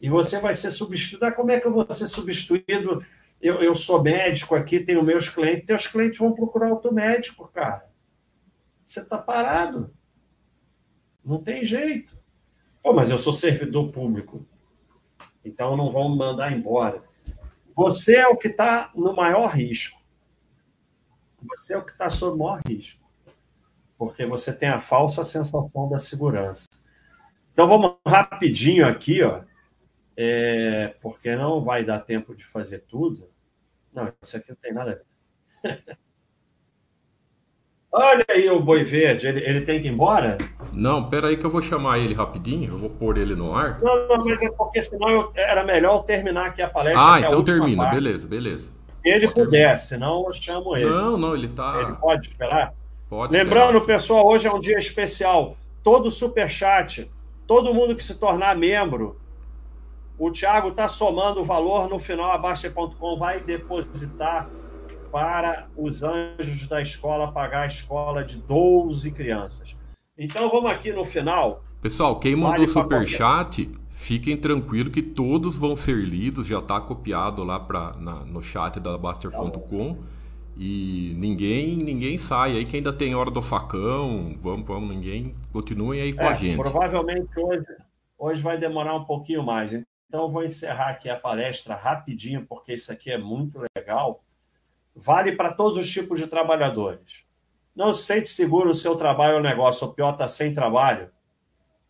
E você vai ser substituído. Ah, como é que eu vou ser substituído? Eu, eu sou médico aqui, tenho meus clientes. Teus clientes vão procurar outro médico, cara. Você está parado. Não tem jeito. Pô, mas eu sou servidor público, então não vão me mandar embora. Você é o que está no maior risco. Você é o que está sob maior risco. Porque você tem a falsa sensação da segurança. Então vamos rapidinho aqui, ó, é, porque não vai dar tempo de fazer tudo. Não, isso aqui não tem nada a ver. [LAUGHS] Olha aí o boi verde, ele, ele tem que ir embora? Não, pera aí que eu vou chamar ele rapidinho, eu vou pôr ele no ar. Não, não mas é porque senão eu, era melhor terminar aqui a palestra. Ah, é então termina, parte. beleza, beleza. Se ele Pode puder, terminar. senão eu chamo ele. Não, não, ele tá. Ele pode esperar? Pode Lembrando, pessoal, hoje é um dia especial. Todo super chat, todo mundo que se tornar membro, o Thiago está somando o valor no final, abaixa.com vai depositar para os anjos da escola pagar a escola de 12 crianças. Então vamos aqui no final. Pessoal, quem mandou vale super chat, fiquem tranquilos que todos vão ser lidos, já está copiado lá pra, na, no chat da Baster.com. Tá e ninguém ninguém sai aí que ainda tem hora do facão. Vamos, vamos, ninguém. Continuem aí com é, a gente. Provavelmente hoje, hoje vai demorar um pouquinho mais. Então vou encerrar aqui a palestra rapidinho, porque isso aqui é muito legal vale para todos os tipos de trabalhadores. Não se sente seguro no seu trabalho ou negócio, ou pior, está sem trabalho.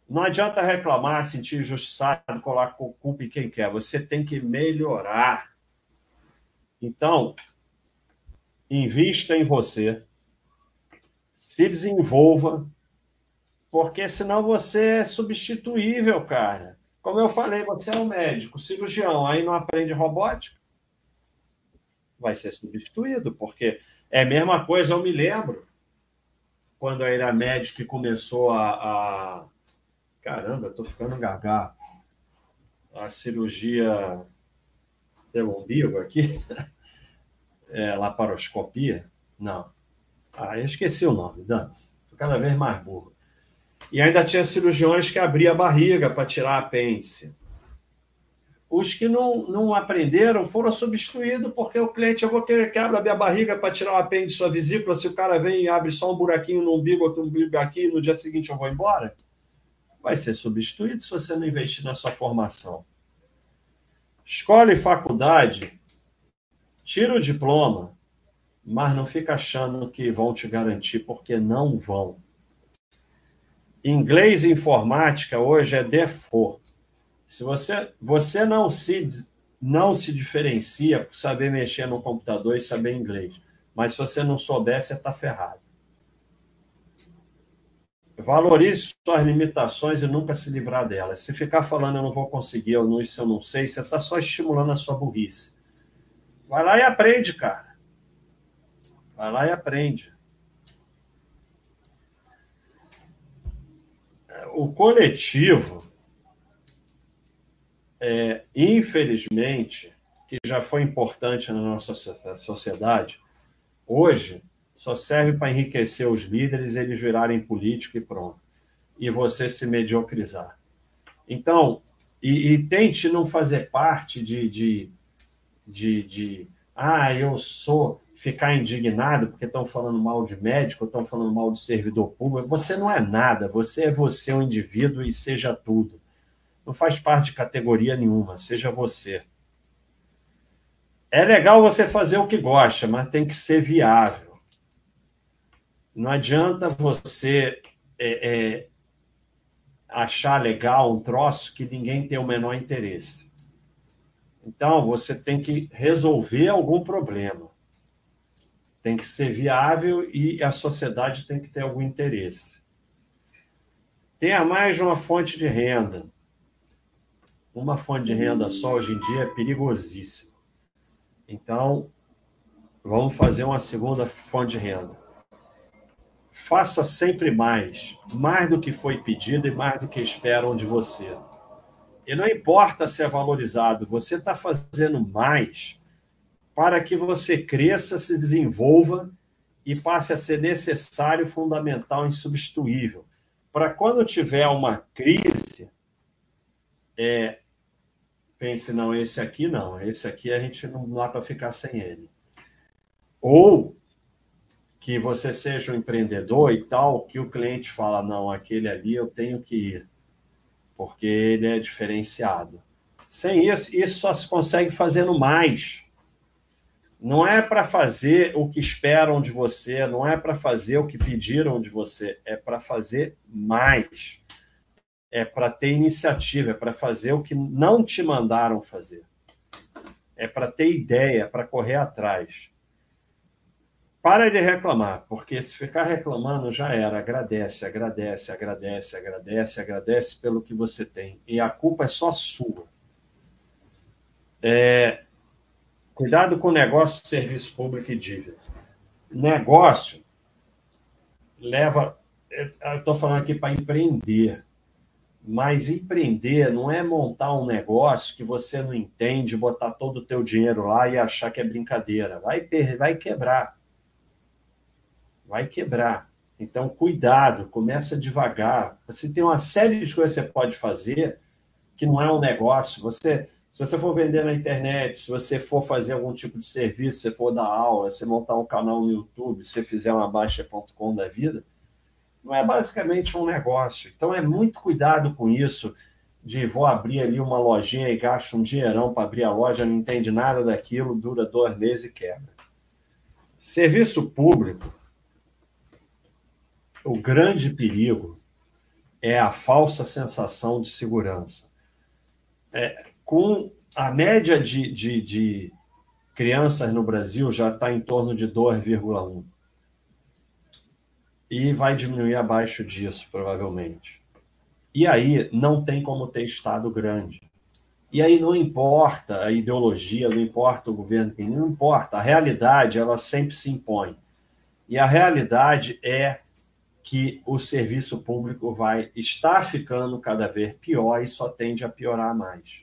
Não adianta reclamar, sentir injustiçado, colocar culpa em quem quer. Você tem que melhorar. Então, invista em você, se desenvolva, porque senão você é substituível, cara. Como eu falei, você é um médico, cirurgião, aí não aprende robótica vai ser substituído, porque é a mesma coisa, eu me lembro, quando eu era médico e começou a. a... Caramba, estou ficando gaga. A cirurgia pelo umbigo aqui, [LAUGHS] é, laparoscopia. Não. Ah, eu esqueci o nome, dane-se. Estou cada vez mais burro. E ainda tinha cirurgiões que abria a barriga para tirar apêndice. Os que não, não aprenderam foram substituídos porque o cliente, eu vou querer que abra a minha barriga para tirar o apêndice sua vesícula, se o cara vem e abre só um buraquinho no umbigo, outro umbigo aqui, no dia seguinte eu vou embora. Vai ser substituído se você não investir na sua formação. Escola e faculdade, tira o diploma, mas não fica achando que vão te garantir, porque não vão. Inglês e informática hoje é default. Se você, você não se não se diferencia por saber mexer no computador e saber inglês, mas se você não souber, você está ferrado. Valorize suas limitações e nunca se livrar delas. Se ficar falando eu não vou conseguir, eu não, isso eu não sei, você está só estimulando a sua burrice. Vai lá e aprende, cara. Vai lá e aprende. O coletivo é, infelizmente, que já foi importante na nossa sociedade, hoje só serve para enriquecer os líderes, eles virarem político e pronto. E você se mediocrizar. Então, e, e tente não fazer parte de, de, de, de, ah, eu sou, ficar indignado porque estão falando mal de médico, estão falando mal de servidor público. Você não é nada, você é você, um indivíduo, e seja tudo. Não faz parte de categoria nenhuma, seja você. É legal você fazer o que gosta, mas tem que ser viável. Não adianta você é, é, achar legal um troço que ninguém tem o menor interesse. Então, você tem que resolver algum problema. Tem que ser viável e a sociedade tem que ter algum interesse. Tenha mais de uma fonte de renda uma fonte de renda só hoje em dia é perigosíssimo. Então, vamos fazer uma segunda fonte de renda. Faça sempre mais, mais do que foi pedido e mais do que esperam de você. E não importa se é valorizado, você está fazendo mais para que você cresça, se desenvolva e passe a ser necessário, fundamental, insubstituível. Para quando tiver uma crise, é, pense, não, esse aqui não, esse aqui a gente não dá para ficar sem ele. Ou que você seja um empreendedor e tal, que o cliente fala, não, aquele ali eu tenho que ir, porque ele é diferenciado. Sem isso, isso só se consegue fazendo mais. Não é para fazer o que esperam de você, não é para fazer o que pediram de você, é para fazer mais. É para ter iniciativa, é para fazer o que não te mandaram fazer. É para ter ideia, é para correr atrás. Para de reclamar, porque se ficar reclamando já era. Agradece, agradece, agradece, agradece, agradece pelo que você tem. E a culpa é só sua. É, cuidado com negócio, serviço público e dívida. Negócio leva. Eu estou falando aqui para empreender. Mas empreender não é montar um negócio que você não entende, botar todo o teu dinheiro lá e achar que é brincadeira. Vai, vai quebrar vai quebrar. Então, cuidado, começa devagar. Você tem uma série de coisas que você pode fazer que não é um negócio. Você, se você for vender na internet, se você for fazer algum tipo de serviço, se for dar aula, se montar um canal no YouTube, se fizer uma baixa.com da vida, não é basicamente um negócio. Então, é muito cuidado com isso de vou abrir ali uma lojinha e gasto um dinheirão para abrir a loja, não entende nada daquilo, dura dois meses e quebra. Serviço público o grande perigo é a falsa sensação de segurança. É, com a média de, de, de crianças no Brasil já está em torno de 2,1. E vai diminuir abaixo disso, provavelmente. E aí não tem como ter Estado grande. E aí não importa a ideologia, não importa o governo, não importa. A realidade, ela sempre se impõe. E a realidade é que o serviço público vai estar ficando cada vez pior e só tende a piorar mais.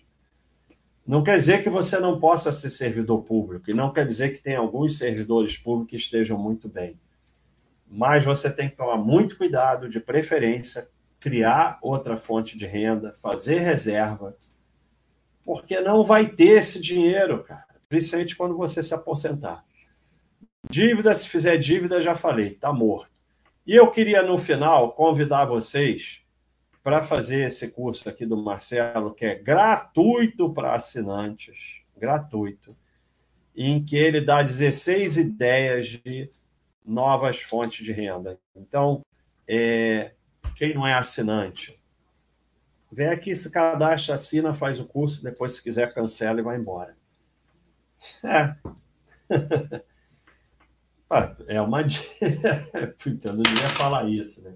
Não quer dizer que você não possa ser servidor público, e não quer dizer que tem alguns servidores públicos que estejam muito bem. Mas você tem que tomar muito cuidado, de preferência, criar outra fonte de renda, fazer reserva, porque não vai ter esse dinheiro, cara, principalmente quando você se aposentar. Dívida, se fizer dívida, já falei, tá morto. E eu queria, no final, convidar vocês para fazer esse curso aqui do Marcelo, que é gratuito para assinantes, gratuito, em que ele dá 16 ideias de novas fontes de renda. Então, é, quem não é assinante, vem aqui, se cadastra, assina, faz o curso, depois, se quiser, cancela e vai embora. É. [LAUGHS] É uma. [LAUGHS] Puta, eu não devia falar isso, né?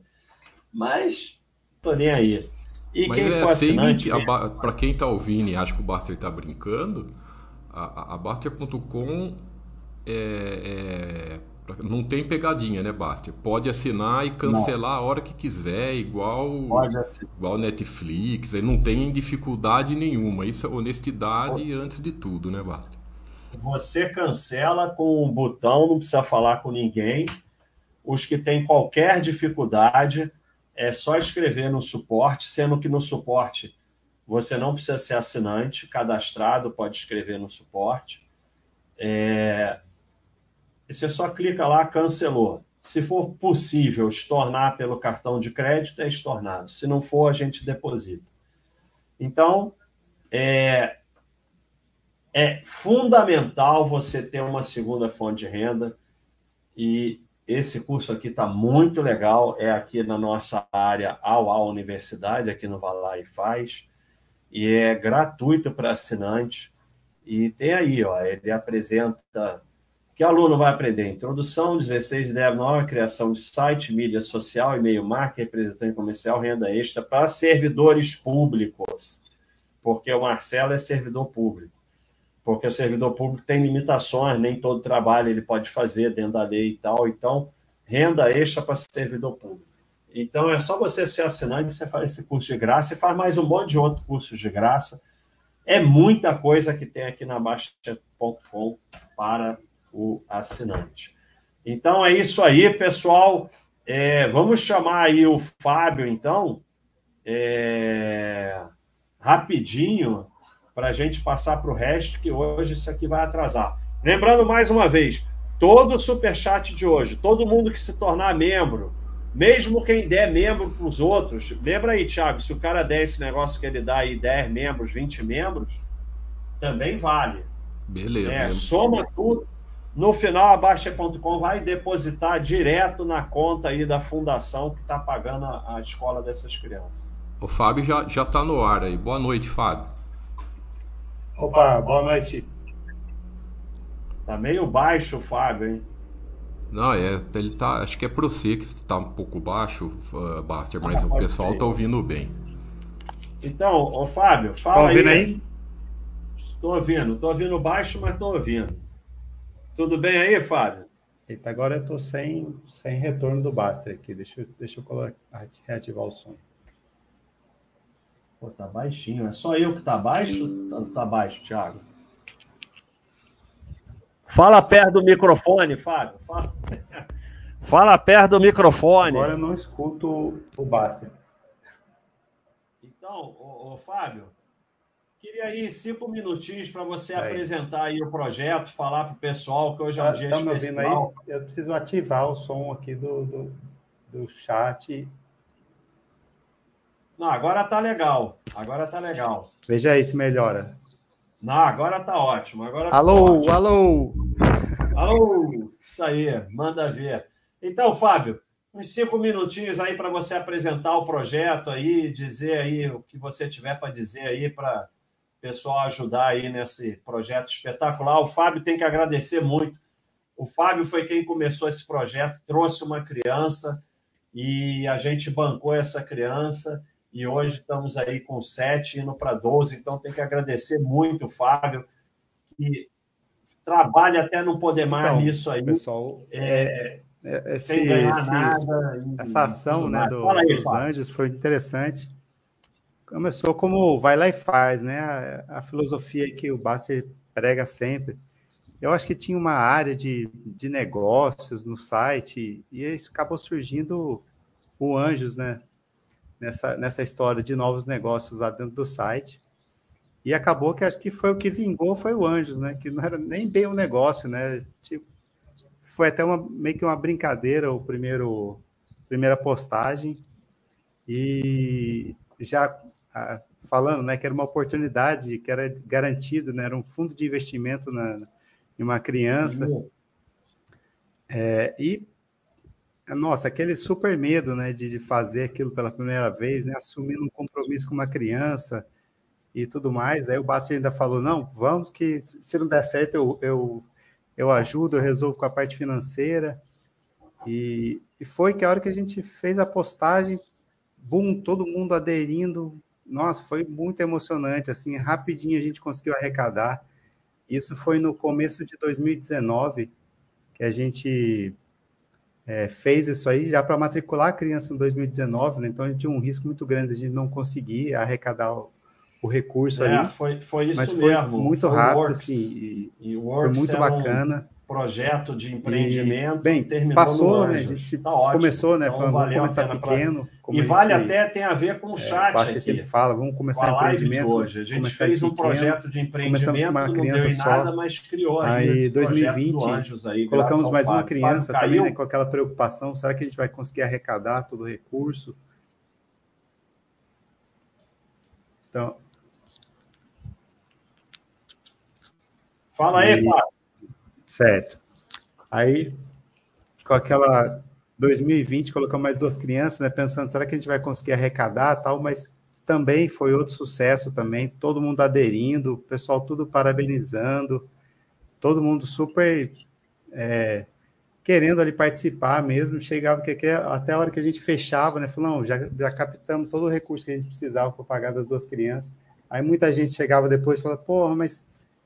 Mas, tô nem aí. E Mas quem é for assinante. Para quem está ouvindo e acha que o Baster está brincando, a, a Baster.com é, é, não tem pegadinha, né, Baster? Pode assinar e cancelar não. a hora que quiser, igual igual Netflix, não tem dificuldade nenhuma. Isso é honestidade Pode. antes de tudo, né, Baster? Você cancela com um botão, não precisa falar com ninguém. Os que têm qualquer dificuldade, é só escrever no suporte, sendo que no suporte você não precisa ser assinante, cadastrado, pode escrever no suporte. É... Você só clica lá, cancelou. Se for possível estornar pelo cartão de crédito, é estornado. Se não for, a gente deposita. Então, é, é fundamental você ter uma segunda fonte de renda. E esse curso aqui está muito legal, é aqui na nossa área ao a Universidade, aqui no Valar e Faz, e é gratuito para assinante. E tem aí, ó, ele apresenta que aluno vai aprender introdução, 16 ideias novas, criação de site, mídia social, e-mail marketing, representante comercial, renda extra para servidores públicos, porque o Marcelo é servidor público porque o servidor público tem limitações, nem todo trabalho ele pode fazer dentro da lei e tal. Então, renda extra para servidor público. Então, é só você ser assinante, você faz esse curso de graça e faz mais um monte de outros cursos de graça. É muita coisa que tem aqui na Baixa.com para o assinante. Então, é isso aí, pessoal. É, vamos chamar aí o Fábio, então, é, rapidinho para a gente passar para o resto, que hoje isso aqui vai atrasar. Lembrando mais uma vez, todo o superchat de hoje, todo mundo que se tornar membro, mesmo quem der membro para os outros, lembra aí, Thiago, se o cara der esse negócio que ele dá aí 10 membros, 20 membros, também vale. Beleza. É, soma tudo. No final, a Baixa.com vai depositar direto na conta aí da fundação que está pagando a, a, escola dessas crianças. O Fábio já está no ar aí. Boa noite, Fábio. Opa, boa noite. Tá meio baixo o Fábio, hein? Não, é, ele tá. Acho que é pro você que está um pouco baixo, uh, Baster, mas ah, o pessoal ser. tá ouvindo bem. Então, ô Fábio, fala tá ouvindo aí. aí? Tô ouvindo, tô ouvindo baixo, mas tô ouvindo. Tudo bem aí, Fábio? Eita, agora eu tô sem, sem retorno do Baster aqui. Deixa eu, deixa eu colocar, reativar o som. Pô, tá baixinho. É só eu que tá baixo? Tá, tá baixo, Thiago. Fala perto do microfone, Fábio. Fala, [LAUGHS] Fala perto do microfone. Agora eu não escuto o Baster. Então, ô, ô, Fábio, queria aí cinco minutinhos para você aí. apresentar aí o projeto, falar para o pessoal que hoje é um tá, dia tá especial. Aí? Eu preciso ativar o som aqui do, do, do chat. Não, agora tá legal. Agora tá legal. Veja aí se melhora. Não, agora tá ótimo. Agora alô, ótimo. alô. Alô, isso aí, manda ver. Então, Fábio, uns cinco minutinhos aí para você apresentar o projeto aí, dizer aí o que você tiver para dizer aí para o pessoal ajudar aí nesse projeto espetacular. O Fábio tem que agradecer muito. O Fábio foi quem começou esse projeto, trouxe uma criança e a gente bancou essa criança e hoje estamos aí com sete, indo para 12, então tem que agradecer muito o Fábio, que trabalha até não poder mais então, nisso aí. Pessoal, é, é, esse, sem ganhar esse, nada. Essa ação né, do, aí, dos Fábio. anjos foi interessante. Começou como vai lá e faz, né? A, a filosofia que o Baster prega sempre. Eu acho que tinha uma área de, de negócios no site e acabou surgindo o Anjos, né? Nessa, nessa história de novos negócios lá dentro do site. E acabou que acho que foi o que vingou foi o Anjos, né? Que não era nem bem um negócio, né? Tipo, foi até uma, meio que uma brincadeira o primeiro primeira postagem e já ah, falando, né, que era uma oportunidade, que era garantido, né, era um fundo de investimento na, em uma criança. É, e nossa, aquele super medo, né, de, de, fazer aquilo pela primeira vez, né, assumindo um compromisso com uma criança e tudo mais. Aí o Basti ainda falou: não, vamos que se não der certo eu, eu eu ajudo, eu resolvo com a parte financeira. E, e foi que a hora que a gente fez a postagem, boom, todo mundo aderindo. Nossa, foi muito emocionante, assim, rapidinho a gente conseguiu arrecadar. Isso foi no começo de 2019 que a gente é, fez isso aí já para matricular a criança em 2019, né? então a gente tinha um risco muito grande de não conseguir arrecadar o, o recurso é, ali. Foi, foi isso mas foi mesmo. Muito foi rápido, Works, assim, e, e foi muito bacana. Projeto de empreendimento. E, bem, terminou passou, né? A gente tá começou, né? Então, falando, vamos começar pequeno. E vale gente, até tem a ver com o é, chat. É, sempre fala, vamos começar com a empreendimento. Hoje. A gente fez um projeto de empreendimento, uma criança não deu em nada, só. mas criou aí, aí 2020, aí, colocamos mais uma criança também, né, com aquela preocupação, será que a gente vai conseguir arrecadar todo o recurso? Então, Fala aí, Fábio. Certo. Aí, com aquela 2020, colocamos mais duas crianças, né? Pensando, será que a gente vai conseguir arrecadar tal? Mas também foi outro sucesso também, todo mundo aderindo, o pessoal tudo parabenizando, todo mundo super é, querendo ali participar mesmo, chegava que até a hora que a gente fechava, né, falou, já, já captamos todo o recurso que a gente precisava para pagar das duas crianças, aí muita gente chegava depois e falava, porra, mas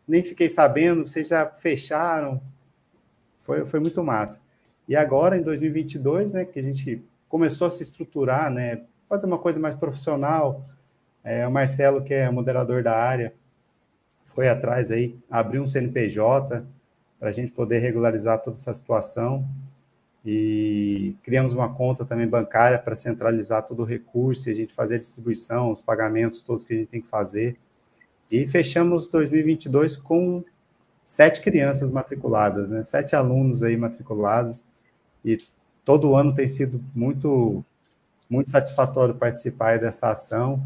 nem fiquei sabendo, vocês já fecharam. Foi, foi muito massa. E agora, em 2022, né, que a gente começou a se estruturar, né, fazer uma coisa mais profissional. É, o Marcelo, que é moderador da área, foi atrás aí, abriu um CNPJ para a gente poder regularizar toda essa situação. E criamos uma conta também bancária para centralizar todo o recurso e a gente fazer a distribuição, os pagamentos todos que a gente tem que fazer. E fechamos 2022 com sete crianças matriculadas, né? Sete alunos aí matriculados. E todo ano tem sido muito, muito satisfatório participar dessa ação.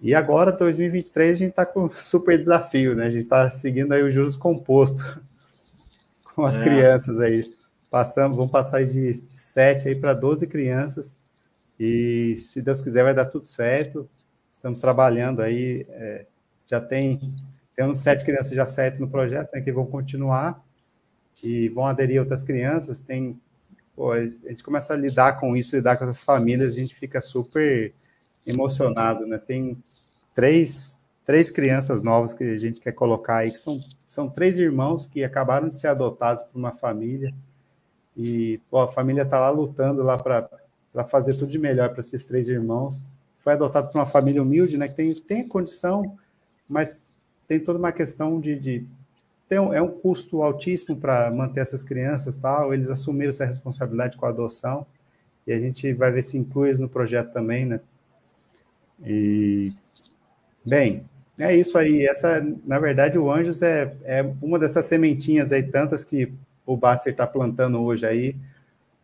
E agora, 2023, a gente está com um [LAUGHS] super desafio, né? A gente está seguindo aí o juros composto [LAUGHS] com as é. crianças aí. Passamos, vamos passar de, de 7 aí para 12 crianças. E se Deus quiser, vai dar tudo certo. Estamos trabalhando aí. É, já tem temos sete crianças já sete no projeto, né, que vão continuar e vão aderir outras crianças. Tem, pô, a gente começa a lidar com isso, lidar com essas famílias, a gente fica super emocionado, né? Tem três, três crianças novas que a gente quer colocar aí, que são, são três irmãos que acabaram de ser adotados por uma família e pô, a família está lá lutando lá para fazer tudo de melhor para esses três irmãos. Foi adotado por uma família humilde, né? Que tem, tem condição, mas tem toda uma questão de, de tem um, é um custo altíssimo para manter essas crianças, tal. Eles assumiram essa responsabilidade com a adoção e a gente vai ver se inclui no projeto também, né? E bem, é isso aí. Essa, na verdade, o Anjos é, é uma dessas sementinhas aí tantas que o Basser está plantando hoje aí.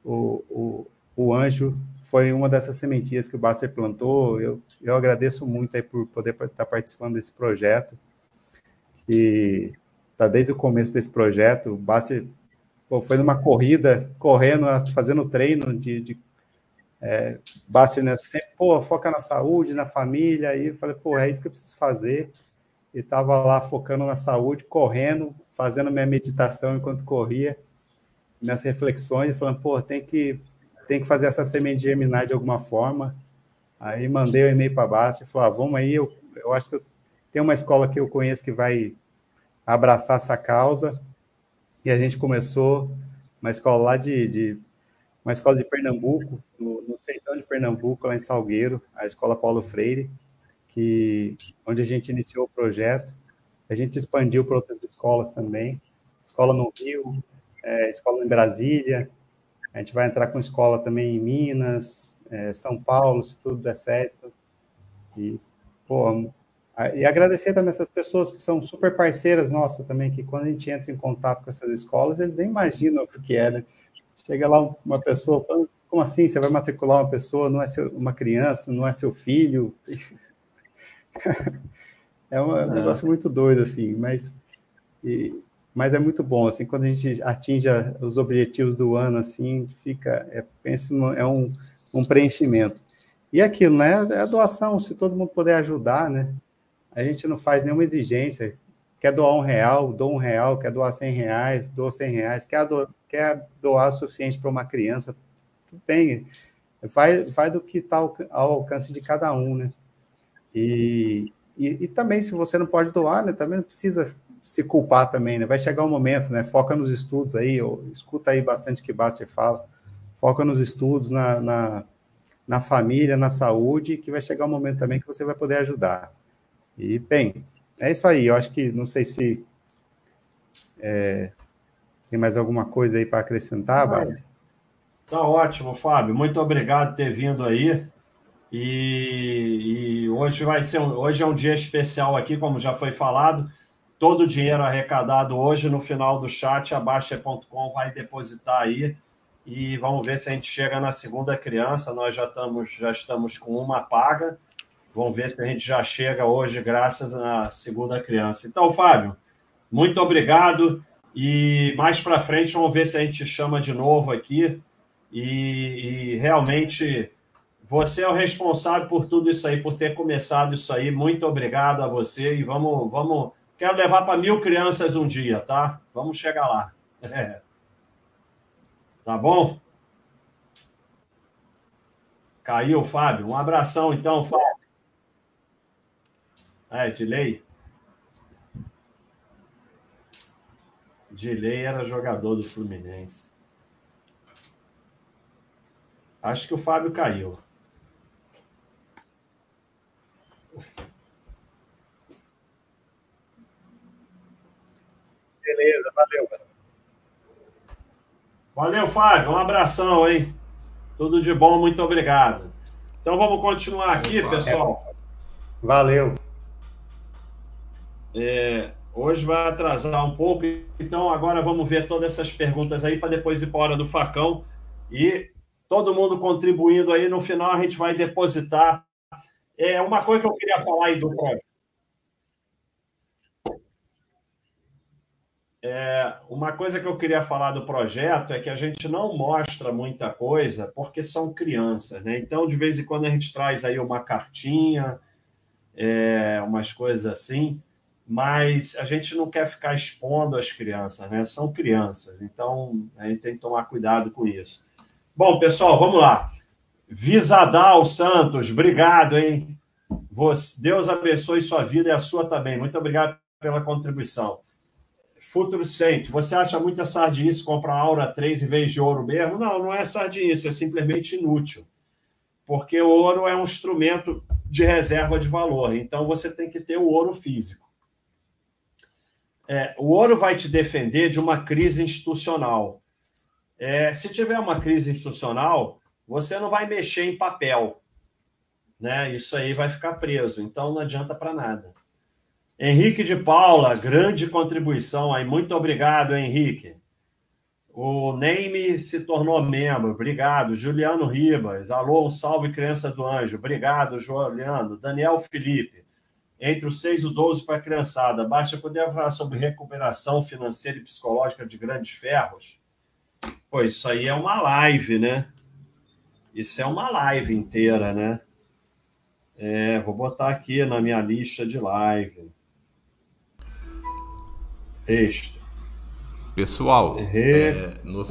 O, o, o Anjo foi uma dessas sementinhas que o Basser plantou. Eu, eu agradeço muito aí por poder estar tá participando desse projeto que está desde o começo desse projeto. O Bassi pô, foi numa corrida, correndo, fazendo treino de, de é, Bassi, né, sempre, pô, foca na saúde, na família, e eu falei, pô, é isso que eu preciso fazer. E estava lá focando na saúde, correndo, fazendo minha meditação enquanto corria, minhas reflexões, falando, pô, tem que, tem que fazer essa semente germinar de alguma forma. Aí mandei o um e-mail para Bassi e falou, ah, vamos aí, eu, eu acho que eu tem uma escola que eu conheço que vai abraçar essa causa. E a gente começou uma escola lá de, de uma escola de Pernambuco, no, no sertão de Pernambuco, lá em Salgueiro, a escola Paulo Freire, que onde a gente iniciou o projeto. A gente expandiu para outras escolas também, escola no Rio, é, escola em Brasília. A gente vai entrar com escola também em Minas, é, São Paulo, se tudo der certo. E, pô, ah, e agradecer também essas pessoas que são super parceiras nossas também, que quando a gente entra em contato com essas escolas, eles nem imaginam o que é, né? Chega lá uma pessoa, como assim? Você vai matricular uma pessoa, não é seu, uma criança, não é seu filho? [LAUGHS] é um é. negócio muito doido, assim, mas, e, mas é muito bom, assim, quando a gente atinge os objetivos do ano, assim, fica, é, pensa, é um, um preenchimento. E aquilo, né? É a doação, se todo mundo puder ajudar, né? a gente não faz nenhuma exigência. Quer doar um real, doa um real, quer doar cem reais, doa cem reais, quer, doar, quer doar o suficiente para uma criança, tudo bem. Vai, vai do que está ao, ao, alcance de cada um, né? E, e, e, também, se você não pode doar, né, também não precisa se culpar também, né? Vai chegar um momento, né? Foca nos estudos aí, ou, escuta aí bastante o que Baster fala. Foca nos estudos, na, na, na família, na saúde, que vai chegar um momento também que você vai poder ajudar. E, bem, é isso aí. Eu acho que, não sei se é, tem mais alguma coisa aí para acrescentar, Basta? Tá ótimo, Fábio. Muito obrigado por ter vindo aí. E, e, hoje vai ser um, hoje é um dia especial aqui, como já foi falado. Todo o dinheiro arrecadado hoje no final do chat, a Baixa.com vai depositar aí e vamos ver se a gente chega na segunda criança. Nós já estamos já estamos com uma paga Vamos ver se a gente já chega hoje, graças à segunda criança. Então, Fábio, muito obrigado. E mais para frente, vamos ver se a gente chama de novo aqui. E, e, realmente, você é o responsável por tudo isso aí, por ter começado isso aí. Muito obrigado a você. E vamos, vamos. Quero levar para mil crianças um dia, tá? Vamos chegar lá. É. Tá bom? Caiu, Fábio. Um abração, então, Fábio. É, Dilei? Dilei era jogador do Fluminense. Acho que o Fábio caiu. Beleza, valeu. Valeu, Fábio. Um abração, hein? Tudo de bom, muito obrigado. Então vamos continuar aqui, pessoal. Valeu. É, hoje vai atrasar um pouco, então agora vamos ver todas essas perguntas aí para depois ir para a hora do facão. E todo mundo contribuindo aí, no final a gente vai depositar É uma coisa que eu queria falar aí do projeto. É, uma coisa que eu queria falar do projeto é que a gente não mostra muita coisa porque são crianças, né? Então, de vez em quando, a gente traz aí uma cartinha, é, umas coisas assim, mas a gente não quer ficar expondo as crianças, né? São crianças, então a gente tem que tomar cuidado com isso. Bom, pessoal, vamos lá. Visadal Santos, obrigado, hein? Deus abençoe sua vida e a sua também. Muito obrigado pela contribuição. Futuro Cento, você acha muita sardinice comprar Aura 3 em vez de ouro mesmo? Não, não é sardinice, é simplesmente inútil. Porque o ouro é um instrumento de reserva de valor, então você tem que ter o ouro físico. É, o ouro vai te defender de uma crise institucional. É, se tiver uma crise institucional, você não vai mexer em papel. Né? Isso aí vai ficar preso, então não adianta para nada. Henrique de Paula, grande contribuição aí. Muito obrigado, Henrique. O Neime se tornou membro. Obrigado. Juliano Ribas. Alô, um salve, criança do anjo. Obrigado, Juliano. Daniel Felipe. Entre os 6 e o 12 para a criançada. Basta poder falar sobre recuperação financeira e psicológica de grandes ferros. Pô, isso aí é uma live, né? Isso é uma live inteira, né? É, vou botar aqui na minha lista de live. Texto. Pessoal, é, nos...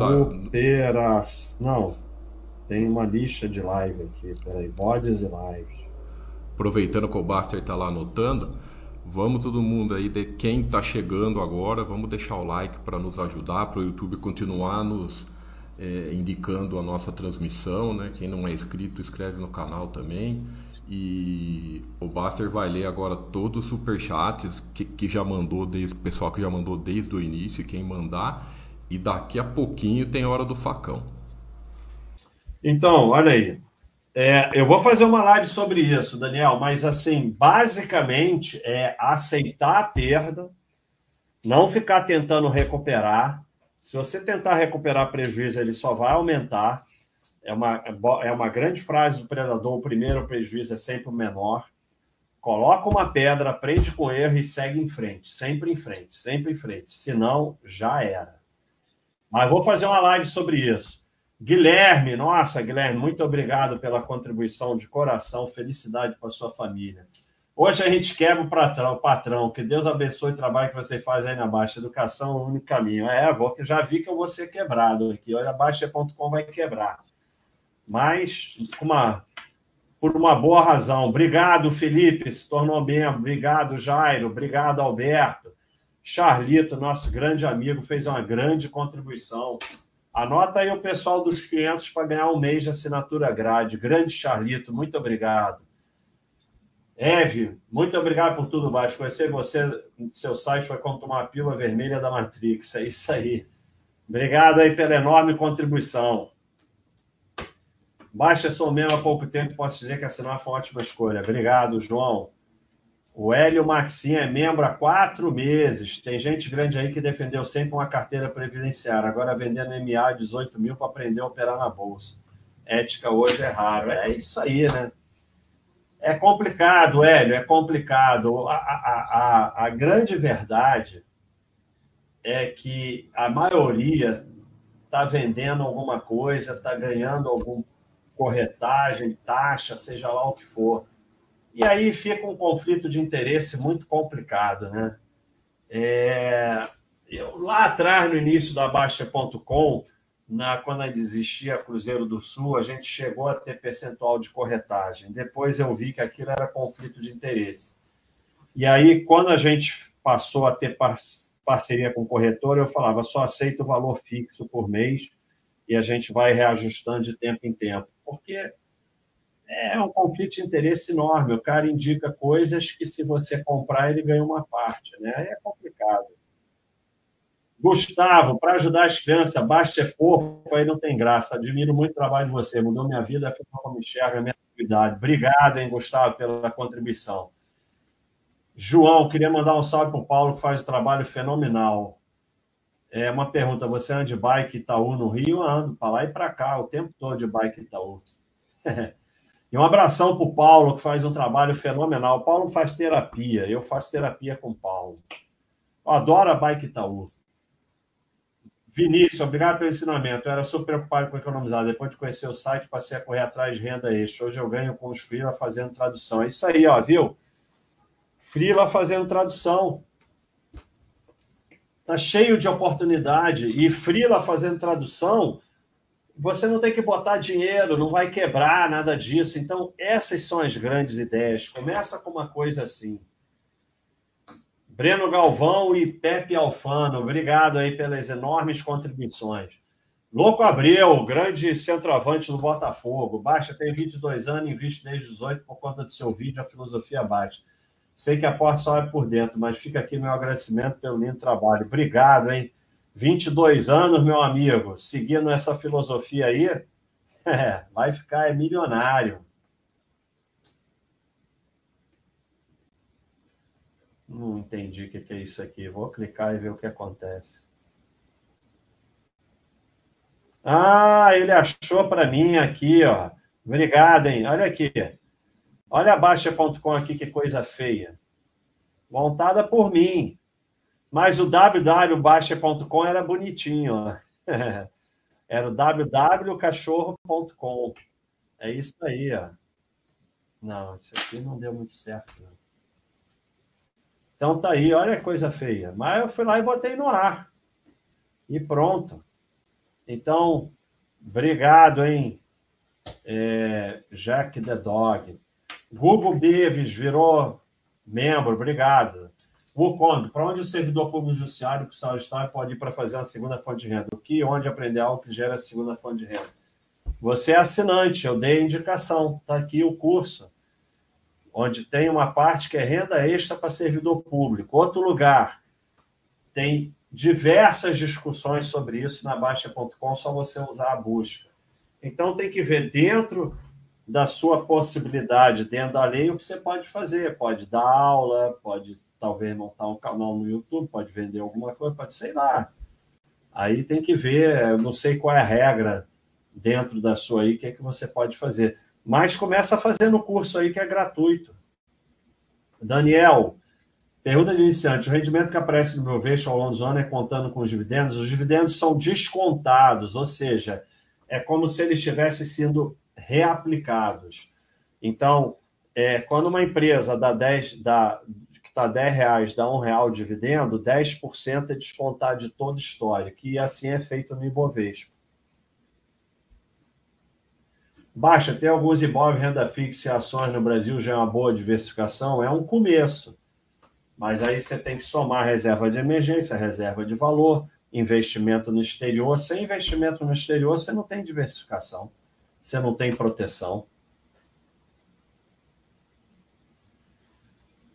Não, tem uma lista de live aqui. Peraí, bodes e lives. Aproveitando que o Baster está lá anotando, vamos todo mundo aí, de quem está chegando agora, vamos deixar o like para nos ajudar, para o YouTube continuar nos é, indicando a nossa transmissão. Né? Quem não é inscrito, escreve no canal também. E o Buster vai ler agora todos os superchats que, que já mandou, desde, pessoal que já mandou desde o início, quem mandar. E daqui a pouquinho tem hora do facão. Então, olha aí. É, eu vou fazer uma live sobre isso, Daniel, mas assim, basicamente é aceitar a perda, não ficar tentando recuperar. Se você tentar recuperar prejuízo, ele só vai aumentar. É uma, é uma grande frase do predador: o primeiro prejuízo é sempre o menor. Coloca uma pedra, aprende com erro e segue em frente. Sempre em frente, sempre em frente. Senão, já era. Mas vou fazer uma live sobre isso. Guilherme, nossa, Guilherme, muito obrigado pela contribuição de coração. Felicidade para sua família. Hoje a gente quebra o patrão, patrão. Que Deus abençoe o trabalho que você faz aí na Baixa. Educação é o único caminho. É, vou, já vi que eu vou ser quebrado aqui. Olha, Baixa.com vai quebrar mas uma, por uma boa razão. Obrigado, Felipe, se tornou membro. Obrigado, Jairo. Obrigado, Alberto. Charlito, nosso grande amigo, fez uma grande contribuição. Anota aí o pessoal dos 500 para ganhar um mês de assinatura grade. Grande Charlito, muito obrigado. Eve, muito obrigado por tudo, Baixo. Conhecer você seu site foi como tomar a pílula vermelha da Matrix. É isso aí. Obrigado aí pela enorme contribuição. Baixa sou membro há pouco tempo, posso dizer que assinar foi uma ótima escolha. Obrigado, João. O Hélio Maxim é membro há quatro meses. Tem gente grande aí que defendeu sempre uma carteira previdenciária, agora vendendo MA 18 mil para aprender a operar na Bolsa. Ética hoje é raro. É isso aí, né? É complicado, Hélio, é complicado. A, a, a, a grande verdade é que a maioria está vendendo alguma coisa, está ganhando algum corretagem, taxa, seja lá o que for. E aí fica um conflito de interesse muito complicado, né? É, eu, lá atrás, no início da Baixa.com, na, quando existia Cruzeiro do Sul, a gente chegou a ter percentual de corretagem. Depois eu vi que aquilo era conflito de interesse. E aí, quando a gente passou a ter parceria com corretor, eu falava, só aceito o valor fixo por mês e a gente vai reajustando de tempo em tempo porque é um conflito de interesse enorme. O cara indica coisas que, se você comprar, ele ganha uma parte. Né? É complicado. Gustavo, para ajudar as crianças, basta ser fofo, aí não tem graça. Admiro muito o trabalho de você, mudou minha vida, a como enxerga a minha atividade. Obrigado, hein, Gustavo, pela contribuição. João, queria mandar um salve para o Paulo, que faz um trabalho fenomenal. É uma pergunta: você anda de bike Itaú no Rio? Ando para lá e para cá, o tempo todo de bike Itaú. [LAUGHS] E um abração para o Paulo, que faz um trabalho fenomenal. O Paulo faz terapia, eu faço terapia com o Paulo. Eu adoro a Bike Itaú. Vinícius, obrigado pelo ensinamento. Eu era super preocupado com economizar. Depois de conhecer o site, passei a correr atrás de renda extra. Hoje eu ganho com os freela fazendo tradução. É isso aí, ó, viu? Freela fazendo tradução. Tá cheio de oportunidade. E freela fazendo tradução, você não tem que botar dinheiro, não vai quebrar nada disso. Então, essas são as grandes ideias. Começa com uma coisa assim. Breno Galvão e Pepe Alfano, obrigado aí pelas enormes contribuições. Louco Abreu, grande centroavante do Botafogo. Baixa tem 22 anos, investe desde 18 por conta do seu vídeo A Filosofia Baixa. Sei que a porta só é por dentro, mas fica aqui meu agradecimento pelo lindo trabalho. Obrigado, hein? 22 anos, meu amigo, seguindo essa filosofia aí, [LAUGHS] é, vai ficar milionário. Não entendi o que é isso aqui. Vou clicar e ver o que acontece. Ah, ele achou para mim aqui, ó. Obrigado, hein? Olha aqui. Olha a Baixa.com aqui, que coisa feia. Montada por mim. Mas o www.baixa.com era bonitinho, ó. [LAUGHS] Era o www.cachorro.com. É isso aí, ó. Não, isso aqui não deu muito certo. Não. Então tá aí, olha que coisa feia. Mas eu fui lá e botei no ar. E pronto. Então, obrigado, hein? É, Jack the Dog. Google Beves virou membro, obrigado. Wukong, para onde o servidor público judiciário que está pode ir para fazer uma segunda fonte de renda? O que onde aprender algo que gera a segunda fonte de renda? Você é assinante, eu dei a indicação, está aqui o curso onde tem uma parte que é renda extra para servidor público. Outro lugar, tem diversas discussões sobre isso na Baixa.com, só você usar a busca. Então, tem que ver dentro da sua possibilidade, dentro da lei, o que você pode fazer. Pode dar aula, pode talvez montar um canal no YouTube, pode vender alguma coisa, pode sei lá. Aí tem que ver, não sei qual é a regra dentro da sua aí, o que é que você pode fazer. Mas começa fazendo o curso aí que é gratuito. Daniel, pergunta de iniciante: o rendimento que aparece no meu vejo ao longo do ano é contando com os dividendos? Os dividendos são descontados, ou seja, é como se eles estivessem sendo reaplicados. Então, é, quando uma empresa dá 10, dá, que está 10 reais dá um real de dividendo, 10% é descontado de toda história, que assim é feito no Ibovespa. Baixa, tem alguns imóveis, renda fixa e ações no Brasil, já é uma boa diversificação, é um começo. Mas aí você tem que somar reserva de emergência, reserva de valor, investimento no exterior. Sem investimento no exterior, você não tem diversificação, você não tem proteção.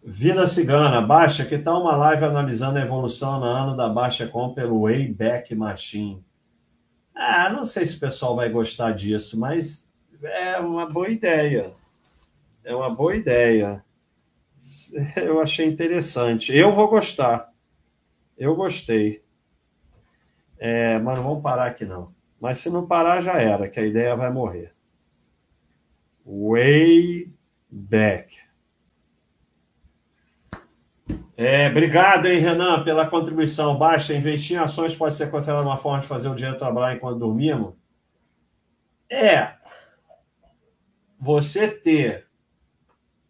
Vida Cigana, Baixa, que tal uma live analisando a evolução no ano da Baixa Com pelo Wayback Machine? Ah, não sei se o pessoal vai gostar disso, mas é uma boa ideia. É uma boa ideia. Eu achei interessante. Eu vou gostar. Eu gostei. É, mas não vamos parar aqui, não. Mas se não parar, já era, que a ideia vai morrer. Way back. É, obrigado, hein, Renan, pela contribuição. Baixa, investir em ações pode ser considerada uma forma de fazer o dinheiro trabalhar enquanto dormimos? É, você ter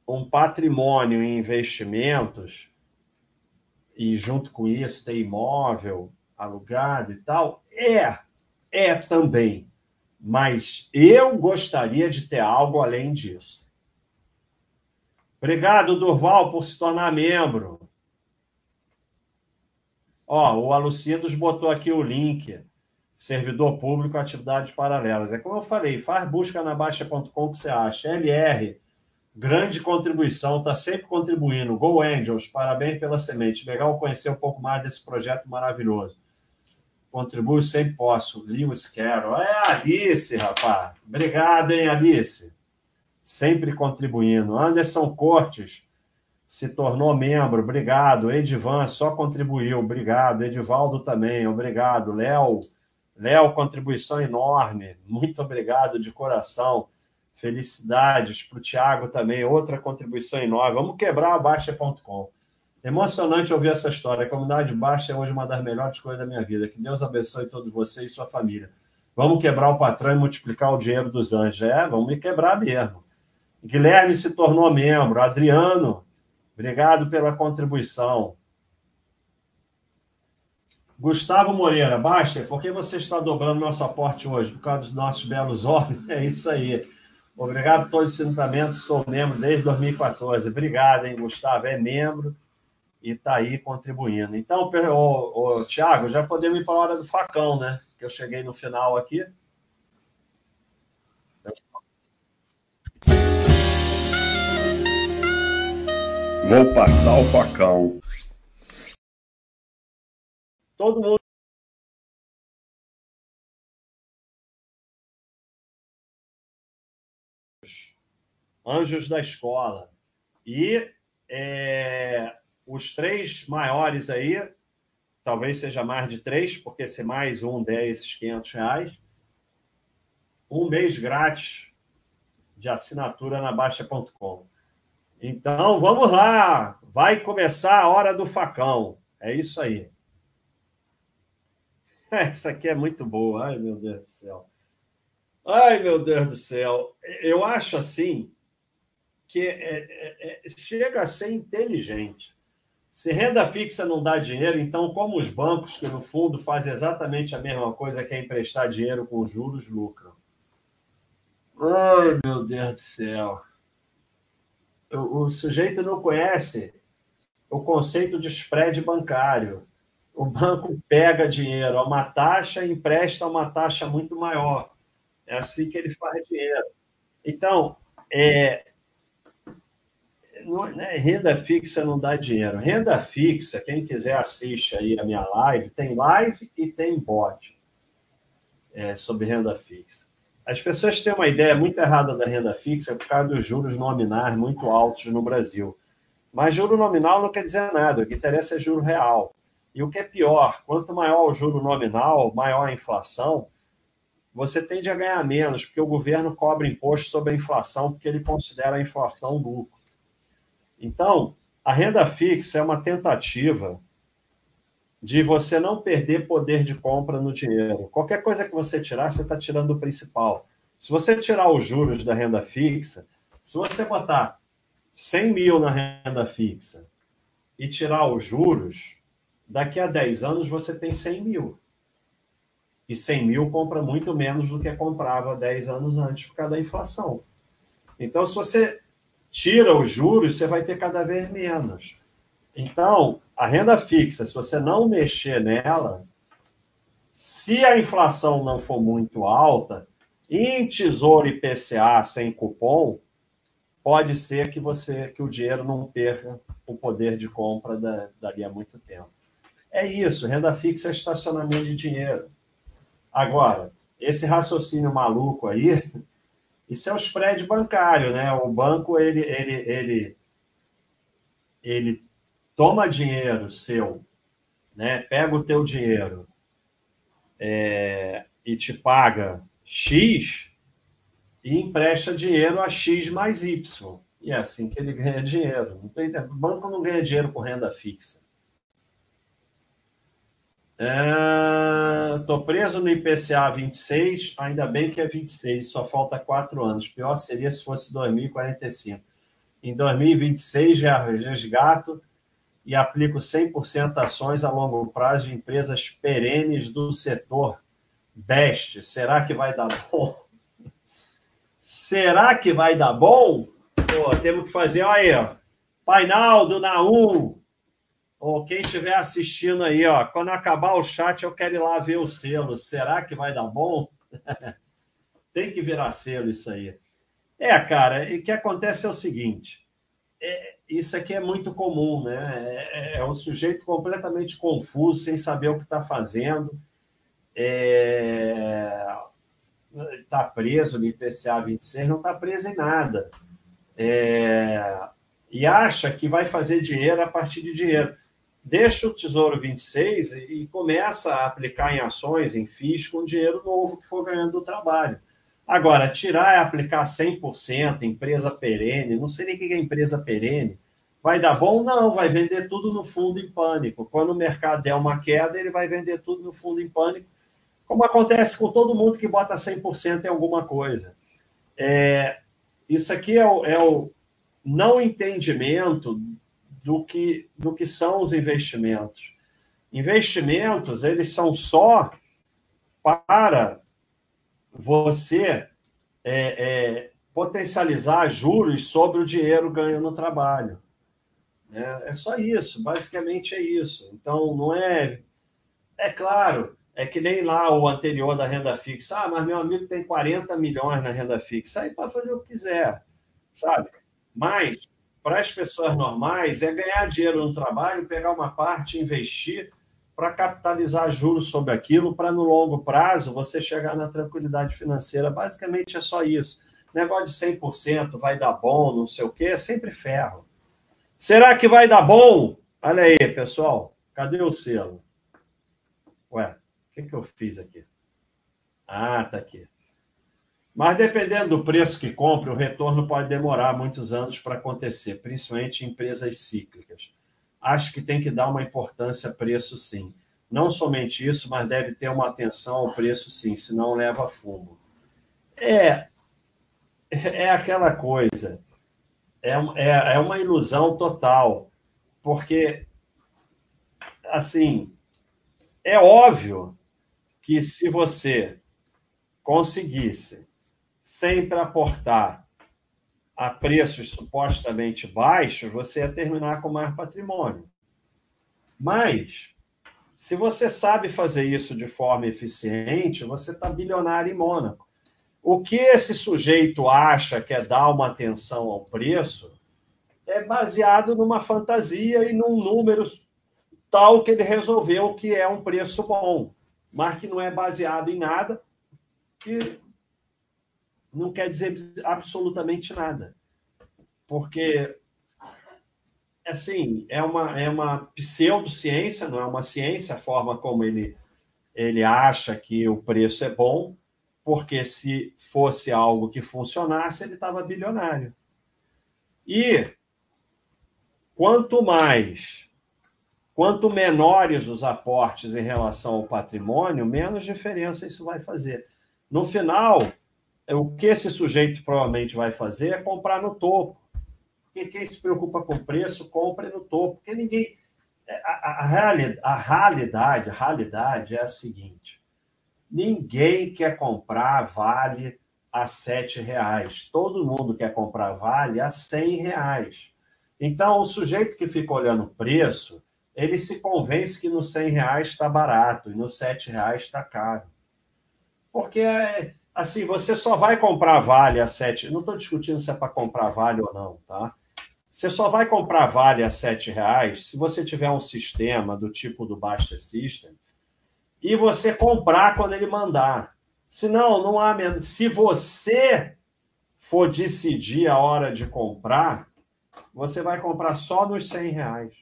um patrimônio em investimentos e junto com isso ter imóvel alugado e tal, é, é também. Mas eu gostaria de ter algo além disso. Obrigado, Durval, por se tornar membro. Ó, o Alucidos botou aqui o link servidor público, atividades paralelas. É como eu falei, faz busca na Baixa.com que você acha. LR, grande contribuição, está sempre contribuindo. Go Angels, parabéns pela semente. Legal conhecer um pouco mais desse projeto maravilhoso. Contribuo sempre posso. Lewis Carroll. É Alice, rapaz. Obrigado, hein, Alice. Sempre contribuindo. Anderson Cortes se tornou membro. Obrigado. Edivan só contribuiu. Obrigado. Edivaldo também. Obrigado. Léo Léo, contribuição enorme. Muito obrigado de coração. Felicidades para o Tiago também, outra contribuição enorme. Vamos quebrar a Baixa.com. Emocionante ouvir essa história. A comunidade Baixa é hoje uma das melhores coisas da minha vida. Que Deus abençoe todos vocês e sua família. Vamos quebrar o patrão e multiplicar o dinheiro dos anjos. É, vamos me quebrar mesmo. Guilherme se tornou membro. Adriano, obrigado pela contribuição. Gustavo Moreira, baixa, por que você está dobrando nosso aporte hoje? Por causa dos nossos belos homens? [LAUGHS] É isso aí. Obrigado por todos os ensinamentos, sou membro desde 2014. Obrigado, hein, Gustavo? É membro e está aí contribuindo. Então, o, o Tiago, já podemos ir para a hora do facão, né? Que eu cheguei no final aqui. Vou passar o facão. Todo mundo. Anjos da escola. E é, os três maiores aí, talvez seja mais de três, porque se mais um der esses 500 reais, um mês grátis de assinatura na Baixa.com. Então, vamos lá. Vai começar a hora do facão. É isso aí. [LAUGHS] Essa aqui é muito boa. Ai, meu Deus do céu. Ai, meu Deus do céu. Eu acho assim que é, é, é, chega a ser inteligente. Se renda fixa não dá dinheiro, então, como os bancos, que no fundo fazem exatamente a mesma coisa que é emprestar dinheiro com juros, lucram. Ai, meu Deus do céu. O, o sujeito não conhece o conceito de spread bancário o banco pega dinheiro a uma taxa e empresta uma taxa muito maior. É assim que ele faz dinheiro. Então, é, não, né, renda fixa não dá dinheiro. Renda fixa, quem quiser assiste aí a minha live, tem live e tem bot é, sobre renda fixa. As pessoas têm uma ideia muito errada da renda fixa por causa dos juros nominais muito altos no Brasil. Mas juro nominal não quer dizer nada, o que interessa é juro real. E o que é pior, quanto maior o juro nominal, maior a inflação, você tende a ganhar menos, porque o governo cobra imposto sobre a inflação, porque ele considera a inflação lucro. Então, a renda fixa é uma tentativa de você não perder poder de compra no dinheiro. Qualquer coisa que você tirar, você está tirando o principal. Se você tirar os juros da renda fixa, se você botar 100 mil na renda fixa e tirar os juros, Daqui a 10 anos você tem 100 mil. E 100 mil compra muito menos do que comprava 10 anos antes por causa da inflação. Então, se você tira os juros, você vai ter cada vez menos. Então, a renda fixa, se você não mexer nela, se a inflação não for muito alta, em tesouro IPCA sem cupom, pode ser que você que o dinheiro não perca o poder de compra da, dali a muito tempo. É isso, renda fixa é estacionamento de dinheiro. Agora, esse raciocínio maluco aí, [LAUGHS] isso é o spread bancário, né? O banco, ele, ele, ele, ele toma dinheiro seu, né? Pega o teu dinheiro é, e te paga X e empresta dinheiro a X mais Y. E é assim que ele ganha dinheiro. O banco não ganha dinheiro com renda fixa. Estou é, preso no IPCA 26, ainda bem que é 26, só falta quatro anos. Pior seria se fosse 2045. Em 2026 já resgato e aplico 100% ações a longo prazo de empresas perenes do setor. Best, será que vai dar bom? Será que vai dar bom? Pô, temos que fazer, olha aí, ó. Painaldo na 1, ou quem estiver assistindo aí, ó, quando acabar o chat, eu quero ir lá ver o selo. Será que vai dar bom? [LAUGHS] Tem que virar selo isso aí. É, cara, e o que acontece é o seguinte: é, isso aqui é muito comum, né? É, é, é um sujeito completamente confuso, sem saber o que está fazendo. Está é, preso no IPCA 26, não está preso em nada. É, e acha que vai fazer dinheiro a partir de dinheiro deixa o Tesouro 26 e começa a aplicar em ações, em FIIs, com dinheiro novo que for ganhando do trabalho. Agora, tirar e aplicar 100%, empresa perene, não sei nem o que é empresa perene, vai dar bom? Não, vai vender tudo no fundo em pânico. Quando o mercado der uma queda, ele vai vender tudo no fundo em pânico, como acontece com todo mundo que bota 100% em alguma coisa. É, isso aqui é o, é o não entendimento do que, do que são os investimentos. Investimentos, eles são só para você é, é, potencializar juros sobre o dinheiro ganho no trabalho. É, é só isso, basicamente é isso. Então, não é. É claro, é que nem lá o anterior da renda fixa. Ah, mas meu amigo tem 40 milhões na renda fixa. Aí para fazer o que quiser, sabe? Mas, para as pessoas normais, é ganhar dinheiro no trabalho, pegar uma parte, investir para capitalizar juros sobre aquilo, para no longo prazo você chegar na tranquilidade financeira. Basicamente é só isso. Negócio de 100% vai dar bom, não sei o quê, é sempre ferro. Será que vai dar bom? Olha aí, pessoal. Cadê o selo? Ué, o que, que eu fiz aqui? Ah, tá aqui. Mas dependendo do preço que compre, o retorno pode demorar muitos anos para acontecer, principalmente em empresas cíclicas acho que tem que dar uma importância preço sim. Não somente isso, mas deve ter uma atenção ao preço sim, senão leva fumo. É, é aquela coisa, é, é, é uma ilusão total, porque, assim, é óbvio que se você conseguisse sempre aportar a preços supostamente baixos, você ia terminar com mais patrimônio. Mas, se você sabe fazer isso de forma eficiente, você está bilionário em Mônaco. O que esse sujeito acha que é dar uma atenção ao preço é baseado numa fantasia e num número tal que ele resolveu que é um preço bom, mas que não é baseado em nada, não quer dizer absolutamente nada. Porque, assim, é uma, é uma pseudociência, não é uma ciência a forma como ele, ele acha que o preço é bom, porque se fosse algo que funcionasse, ele estava bilionário. E quanto mais, quanto menores os aportes em relação ao patrimônio, menos diferença isso vai fazer. No final, o que esse sujeito provavelmente vai fazer é comprar no topo. Porque quem se preocupa com preço, compra no topo. Porque ninguém. É, a, a, realidade, a realidade, a realidade é a seguinte: ninguém quer comprar vale a sete reais. Todo mundo quer comprar vale a cem reais. Então, o sujeito que fica olhando o preço, ele se convence que no cem reais está barato e no sete reais está caro. Porque é, assim, você só vai comprar Vale a 7. Não estou discutindo se é para comprar Vale ou não, tá? Você só vai comprar Vale a 7 reais se você tiver um sistema do tipo do Basta System e você comprar quando ele mandar. Senão, não há menos. Se você for decidir a hora de comprar, você vai comprar só nos 100 reais.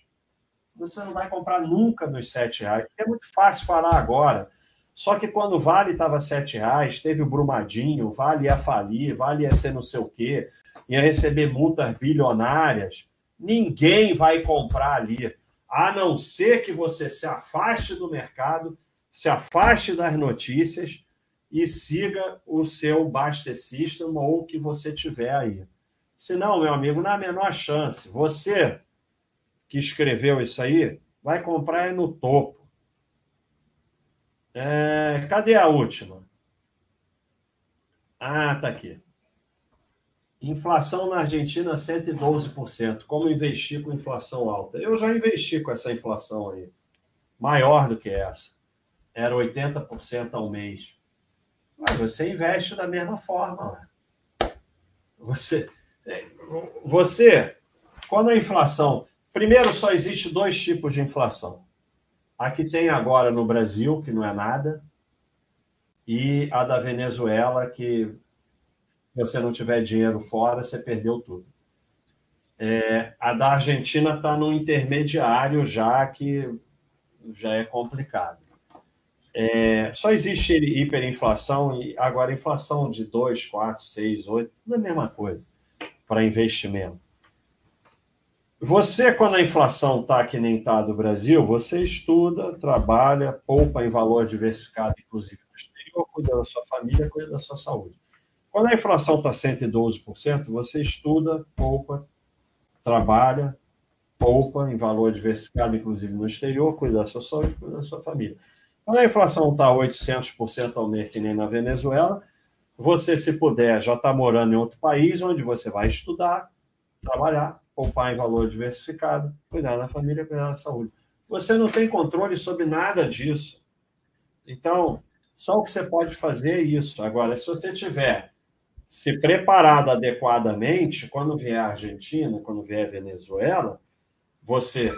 Você não vai comprar nunca nos 7 reais. É muito fácil falar agora. Só que quando o Vale estava sete reais, teve o Brumadinho, o Vale ia falir, Vale ia ser não sei o quê, ia receber multas bilionárias. Ninguém vai comprar ali, a não ser que você se afaste do mercado, se afaste das notícias e siga o seu Baster System ou o que você tiver aí. Senão, meu amigo, na menor chance. Você que escreveu isso aí vai comprar no topo. É, cadê a última? Ah, tá aqui. Inflação na Argentina 112%. Como investir com inflação alta? Eu já investi com essa inflação aí. Maior do que essa. Era 80% ao mês. Mas você investe da mesma forma. Você, é, você, quando a inflação. Primeiro, só existe dois tipos de inflação a que tem agora no Brasil, que não é nada, e a da Venezuela, que se você não tiver dinheiro fora, você perdeu tudo. É, a da Argentina está no intermediário já, que já é complicado. É, só existe hiperinflação e agora inflação de 2, 4, 6, 8, tudo é a mesma coisa para investimento. Você, quando a inflação está que nem está do Brasil, você estuda, trabalha, poupa em valor diversificado, inclusive no exterior, cuida da sua família, cuida da sua saúde. Quando a inflação está 112%, você estuda, poupa, trabalha, poupa em valor diversificado, inclusive no exterior, cuida da sua saúde, cuida da sua família. Quando a inflação está 800% ao mês, que nem na Venezuela, você, se puder, já está morando em outro país, onde você vai estudar, trabalhar, poupar em valor diversificado, cuidar da família, cuidar da saúde. Você não tem controle sobre nada disso. Então, só o que você pode fazer é isso. Agora, se você tiver se preparado adequadamente, quando vier a Argentina, quando vier a Venezuela, você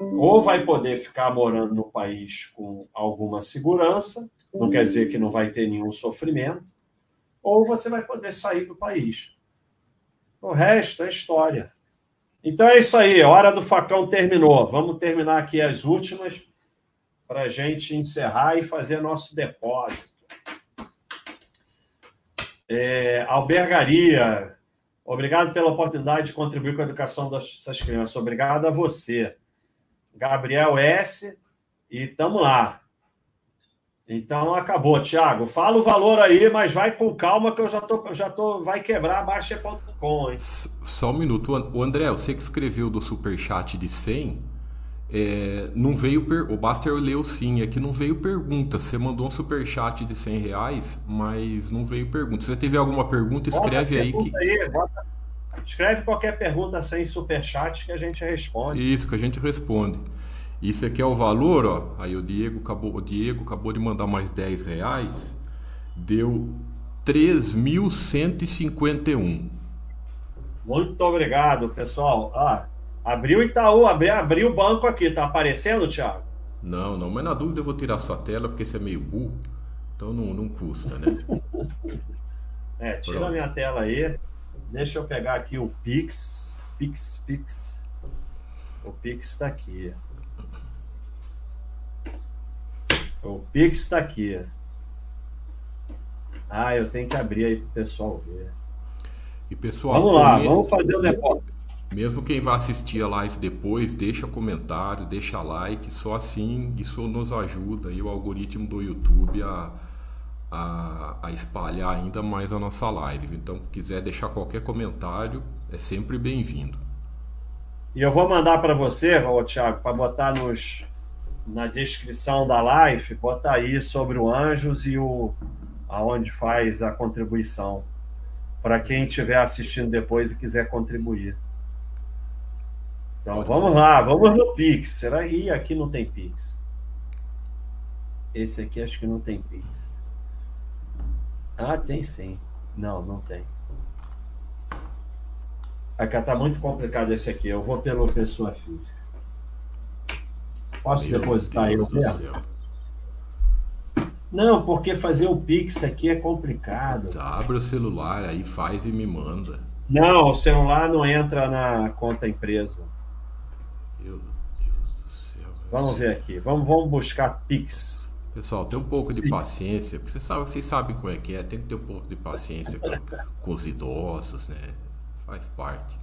ou vai poder ficar morando no país com alguma segurança, não quer dizer que não vai ter nenhum sofrimento, ou você vai poder sair do país. O resto é história. Então é isso aí, hora do facão terminou. Vamos terminar aqui as últimas para a gente encerrar e fazer nosso depósito. É, albergaria, obrigado pela oportunidade de contribuir com a educação dessas crianças. Obrigado a você. Gabriel S. E tamo lá. Então acabou, Thiago. Fala o valor aí, mas vai com calma que eu já tô, já tô, vai quebrar baixa.com? Só um minuto. O André, você que escreveu do superchat de 100, é, não veio per... o Baster leu sim, é que não veio pergunta. Você mandou um super chat de 100 reais, mas não veio pergunta. Se você tiver alguma pergunta, escreve aí que. Aí, bota... Escreve qualquer pergunta sem super chat que a gente responde. Isso que a gente responde. Isso aqui é o valor, ó. Aí o Diego acabou, o Diego acabou de mandar mais 10 reais. Deu 3.151. Muito obrigado, pessoal. Ah, Abriu o Itaú, abriu, abriu o banco aqui. Tá aparecendo, Thiago? Não, não, mas na dúvida eu vou tirar sua tela porque você é meio burro. Então não, não custa, né? [LAUGHS] é, tira Pronto. a minha tela aí. Deixa eu pegar aqui o Pix. Pix, Pix. O Pix está aqui. O Pix está aqui. Ah, eu tenho que abrir aí para o pessoal ver. E pessoal, vamos lá, vamos fazer o depósito. Mesmo quem vai assistir a live depois, deixa comentário, deixa like, só assim isso nos ajuda e o algoritmo do YouTube a, a, a, espalhar ainda mais a nossa live. Então, quiser deixar qualquer comentário, é sempre bem-vindo. E eu vou mandar para você, Thiago, para botar nos, na descrição da live, botar aí sobre o Anjos e o aonde faz a contribuição. Para quem estiver assistindo depois e quiser contribuir. Então vamos lá, vamos no Pix. Será que aqui não tem Pix? Esse aqui acho que não tem Pix. Ah, tem sim. Não, não tem. Aqui tá muito complicado esse aqui. Eu vou pela pessoa física. Posso Meu depositar Deus eu mesmo? Não, porque fazer o Pix aqui é complicado. Tá, abre o celular aí, faz e me manda. Não, o celular não entra na conta empresa. Meu Deus do céu. Vamos ver aqui. Vamos, vamos buscar Pix. Pessoal, tem um pouco de paciência, porque vocês sabem, vocês sabem como é que é. Tem que ter um pouco de paciência com, com os idosos, né? Faz parte.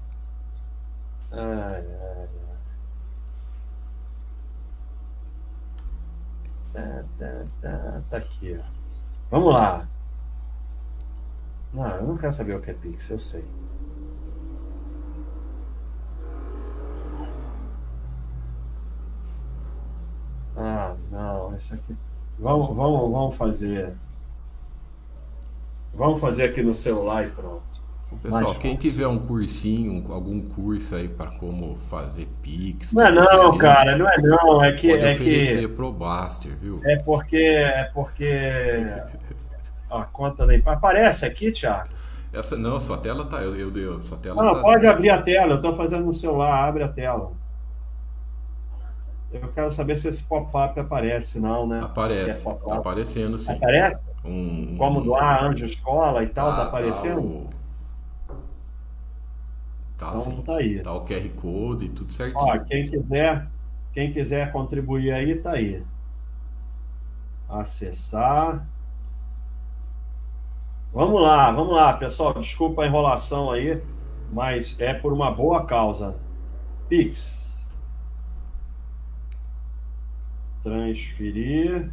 Ai, ai, ai. Tá, tá, tá, tá aqui, ó. Vamos lá. Não, eu não quero saber o que é Pix, eu sei. Ah, não, isso aqui. Vamos, vamos, vamos fazer. Vamos fazer aqui no celular e pronto. Pessoal, quem tiver um cursinho, algum curso aí para como fazer Pix. Não é não, cara, não é não, é que pode é oferecer que pro Baster, viu? É porque é porque [LAUGHS] a conta da aparece aqui, Thiago. Essa não, sua tela tá, eu, eu, eu sua tela Não, tá... pode abrir a tela, eu estou fazendo no celular, abre a tela. Eu quero saber se esse pop-up aparece, não, né? Aparece. É tá aparecendo, sim. Aparece? Um. Como doar anjo escola e tal, tá, tá aparecendo? Tá, então, sim. tá aí. Tá o QR Code e tudo certinho. Ó, quem quiser, quem quiser contribuir aí, tá aí. Acessar. Vamos lá, vamos lá, pessoal. Desculpa a enrolação aí, mas é por uma boa causa. Pix. Transferir.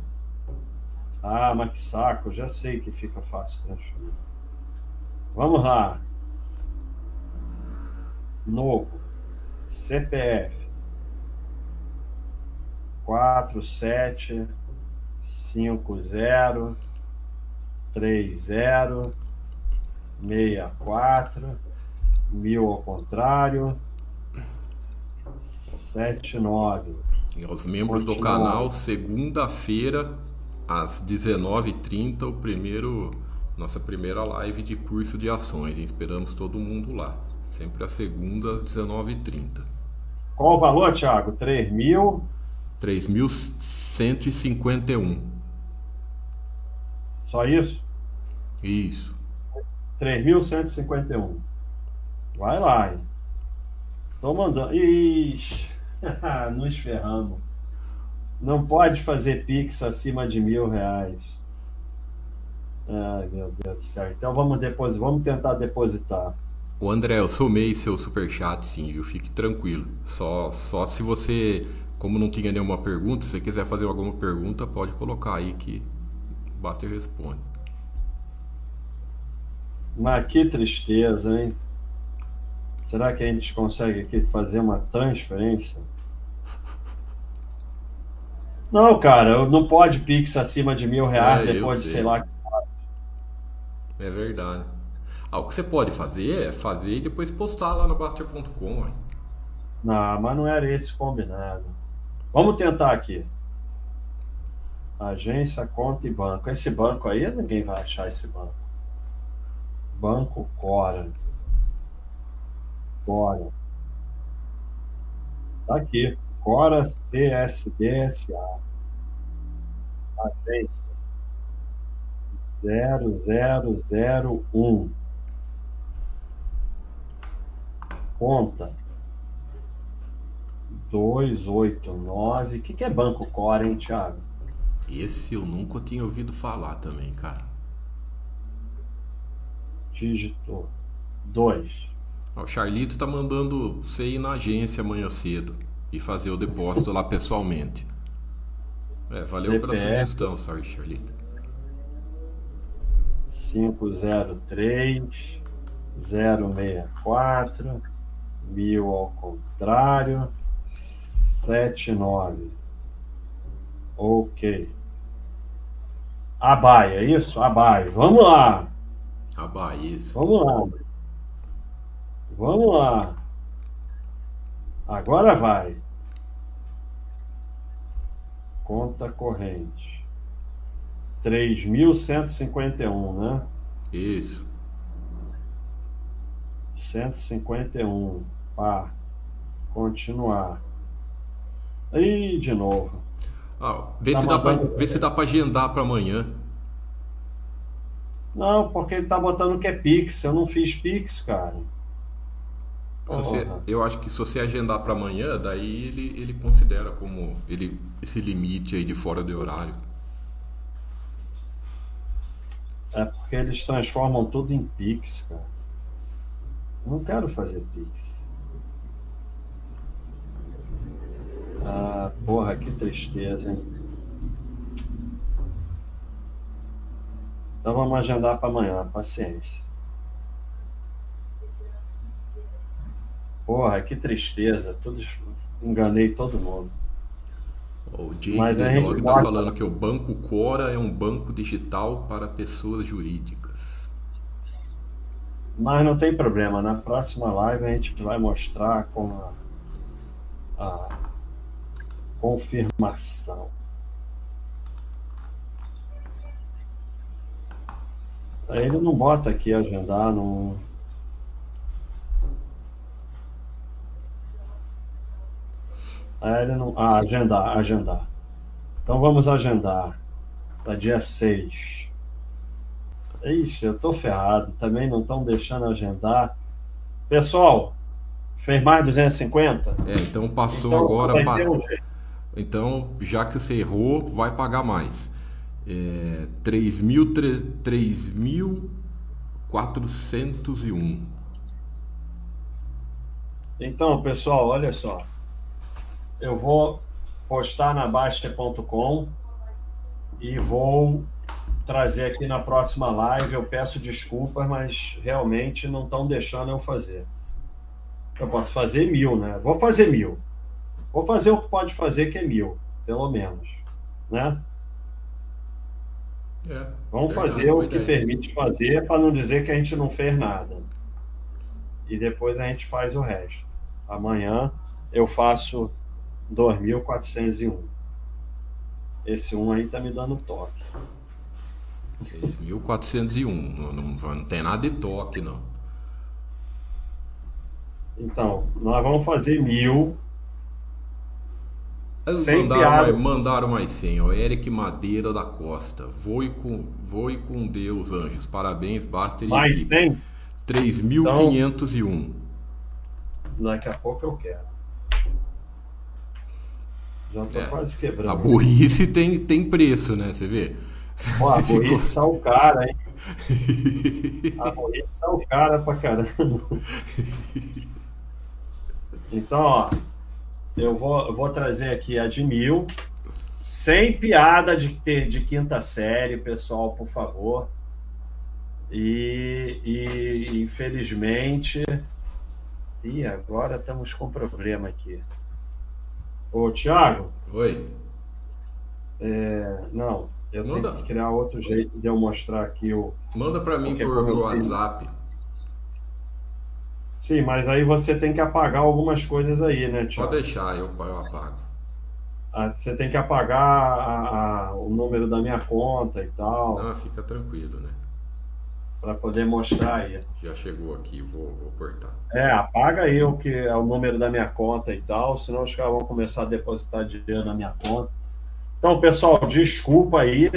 Ah, mas que saco, já sei que fica fácil transferir. Vamos lá. Novo. CPF. 47 50 30 64 mil ao contrário 79 e aos membros Continua. do canal segunda-feira às 19h30 o primeiro nossa primeira live de curso de ações esperamos todo mundo lá sempre a segunda às 19h30 qual o valor Thiago 3 mil 3.151. Só isso? Isso. 3.151. Vai lá, hein? Tô mandando. Ixi, [LAUGHS] nos ferramos. Não pode fazer Pix acima de mil reais. Ai, meu Deus do céu. Então vamos depositar, vamos tentar depositar. O André, eu somei seu superchat, sim, viu? Fique tranquilo. Só, só se você como não tinha nenhuma pergunta, se você quiser fazer alguma pergunta, pode colocar aí que o Baster responde. Mas que tristeza, hein? Será que a gente consegue aqui fazer uma transferência? Não, cara, não pode Pix acima de mil reais é, depois de sei lá. É verdade. Ah, o que você pode fazer é fazer e depois postar lá no Baster.com. Não, mas não era esse combinado. Vamos tentar aqui. Agência, conta e banco. Esse banco aí, ninguém vai achar esse banco. Banco Cora. Cora. Tá aqui. Cora CSDSA. Agência. 0001. Conta 289. O que, que é Banco Core, hein, Thiago? Esse eu nunca tinha ouvido falar também, cara. Dígito 2. O Charlito tá mandando você ir na agência amanhã cedo e fazer o depósito lá pessoalmente. É, valeu CPF pela sugestão, sorry, Charlito. 503 064 mil ao contrário sete, nove. Ok. Abai, é isso? Abai. Vamos lá. Abai, isso. Vamos lá. Vamos lá. Agora vai. Conta corrente. 3.151, né? Isso. 151. Pá. Continuar. Aí, de novo. Ah, vê, tá se dá pra, vê se dá para agendar para amanhã. Não, porque ele tá botando que é Pix. Eu não fiz Pix, cara. Você, eu acho que se você agendar para amanhã, daí ele, ele considera como ele, esse limite aí de fora do horário. É porque eles transformam tudo em Pix, cara. Eu não quero fazer Pix. Ah, porra, que tristeza, hein? Então vamos agendar para amanhã, paciência. Porra, que tristeza. Tudo... Enganei todo mundo. O Jake Mas a gente está falando que o Banco Cora é um banco digital para pessoas jurídicas. Mas não tem problema. Na próxima live a gente vai mostrar como a, a confirmação. Aí ele não bota aqui agendar, não. Aí ele não. Ah, agendar, agendar. Então vamos agendar para dia 6. Ixi, eu tô ferrado. Também não estão deixando agendar. Pessoal, fez mais 250? É, então passou então, agora para. Um então, já que você errou, vai pagar mais. é, 3.401. Então, pessoal, olha só. Eu vou postar na Basta.com e vou trazer aqui na próxima live. Eu peço desculpas, mas realmente não estão deixando eu fazer. Eu posso fazer mil, né? Vou fazer mil. Vou fazer o que pode fazer, que é mil, pelo menos. Né? É, Vamos é fazer o que ideia. permite fazer para não dizer que a gente não fez nada. E depois a gente faz o resto. Amanhã eu faço 2.401. Esse um aí tá me dando toque. 2.401. Não, não, não tem nada de toque, não. Então, nós vamos fazer mil. Sem mandaram, mais, mandaram mais 100, ó. Eric Madeira da Costa. Voe com, voe com Deus, anjos. Parabéns, Baster Mais 100? 3.501. Então, daqui a pouco eu quero. Já tô é, quase quebrando. A burrice tem, tem preço, né? Você vê? Pô, a [LAUGHS] burrice ficou... são o cara, hein? [LAUGHS] a burrice são o cara pra caramba. Então, ó, eu vou, eu vou trazer aqui a de mil, sem piada de, de quinta série, pessoal, por favor. E, e infelizmente. E agora estamos com problema aqui. Ô, Thiago. Oi. É, não, eu Manda. tenho que criar outro jeito de eu mostrar aqui o. Manda para mim por, por WhatsApp. Sim, mas aí você tem que apagar algumas coisas aí, né, Thiago? Pode deixar, eu, eu apago. Ah, você tem que apagar a, a, o número da minha conta e tal. Não, fica tranquilo, né? Para poder mostrar aí. Já chegou aqui, vou, vou cortar. É, apaga aí o que é o número da minha conta e tal, senão os caras vão começar a depositar dinheiro na minha conta. Então, pessoal, desculpa aí,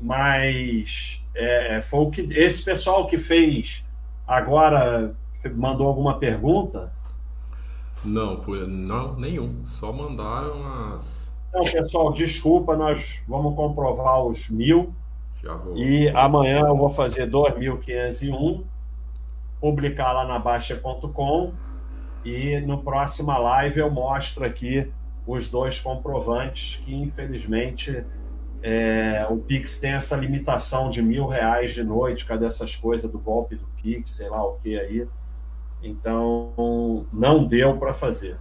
mas é, foi o que esse pessoal que fez agora mandou alguma pergunta? Não, não, nenhum. Só mandaram as. Então, pessoal, desculpa, nós vamos comprovar os mil. Já vou. E amanhã eu vou fazer 2.501, publicar lá na Baixa.com e no próxima live eu mostro aqui os dois comprovantes que, infelizmente, é, o Pix tem essa limitação de mil reais de noite, cadê essas coisas do golpe do Pix, sei lá o que aí. Então, não deu para fazer.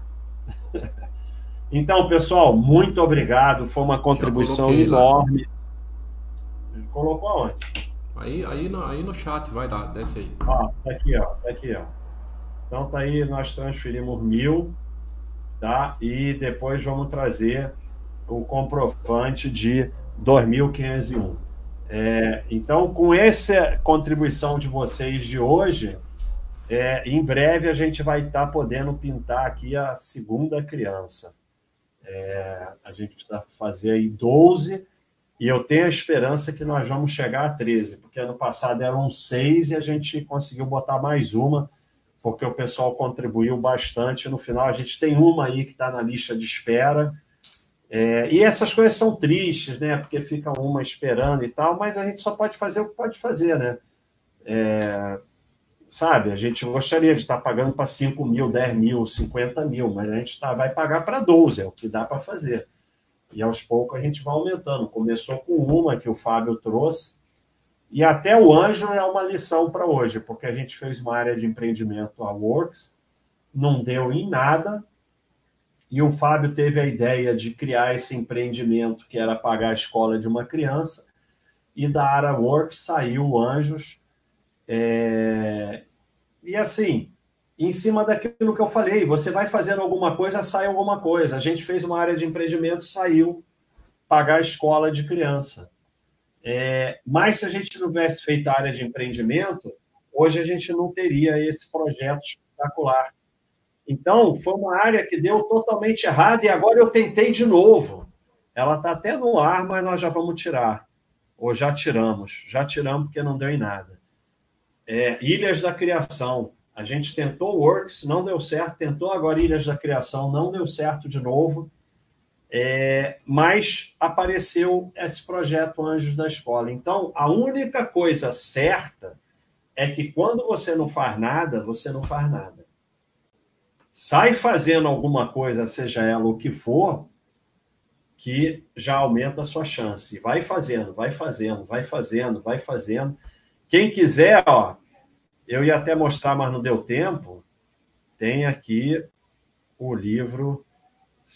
então, pessoal, muito obrigado. Foi uma contribuição enorme. Lá. Colocou aonde? Aí, aí, no, aí no chat, vai dar, desce aí. Ó, tá aqui, ó, tá aqui, ó. Então tá aí, nós transferimos mil, tá? E depois vamos trazer o comprovante de 2.501. É, então, com essa contribuição de vocês de hoje, é, em breve a gente vai estar tá podendo pintar aqui a segunda criança. É, a gente precisa fazer aí 12 e eu tenho a esperança que nós vamos chegar a 13, porque ano passado eram seis e a gente conseguiu botar mais uma, porque o pessoal contribuiu bastante. No final, a gente tem uma aí que está na lista de espera. É, e essas coisas são tristes, né? Porque fica uma esperando e tal, mas a gente só pode fazer o que pode fazer, né? É, sabe? A gente gostaria de estar pagando para 5 mil, 10 mil, 50 mil, mas a gente tá, vai pagar para 12, é o que dá para fazer. E aos poucos a gente vai aumentando. Começou com uma que o Fábio trouxe, e até o anjo é uma lição para hoje, porque a gente fez uma área de empreendimento a Works, não deu em nada, e o Fábio teve a ideia de criar esse empreendimento que era pagar a escola de uma criança, e da área Works saiu Anjos, é... E assim, em cima daquilo que eu falei, você vai fazendo alguma coisa, sai alguma coisa. A gente fez uma área de empreendimento, saiu pagar a escola de criança. É... Mas se a gente não tivesse feito a área de empreendimento, hoje a gente não teria esse projeto espetacular. Então, foi uma área que deu totalmente errado e agora eu tentei de novo. Ela está até no ar, mas nós já vamos tirar. Ou já tiramos. Já tiramos porque não deu em nada é, Ilhas da Criação. A gente tentou Works, não deu certo, tentou agora Ilhas da Criação, não deu certo de novo. É, mas apareceu esse projeto Anjos da Escola. Então, a única coisa certa é que quando você não faz nada, você não faz nada. Sai fazendo alguma coisa, seja ela o que for, que já aumenta a sua chance. Vai fazendo, vai fazendo, vai fazendo, vai fazendo. Quem quiser, ó, eu ia até mostrar, mas não deu tempo. Tem aqui o livro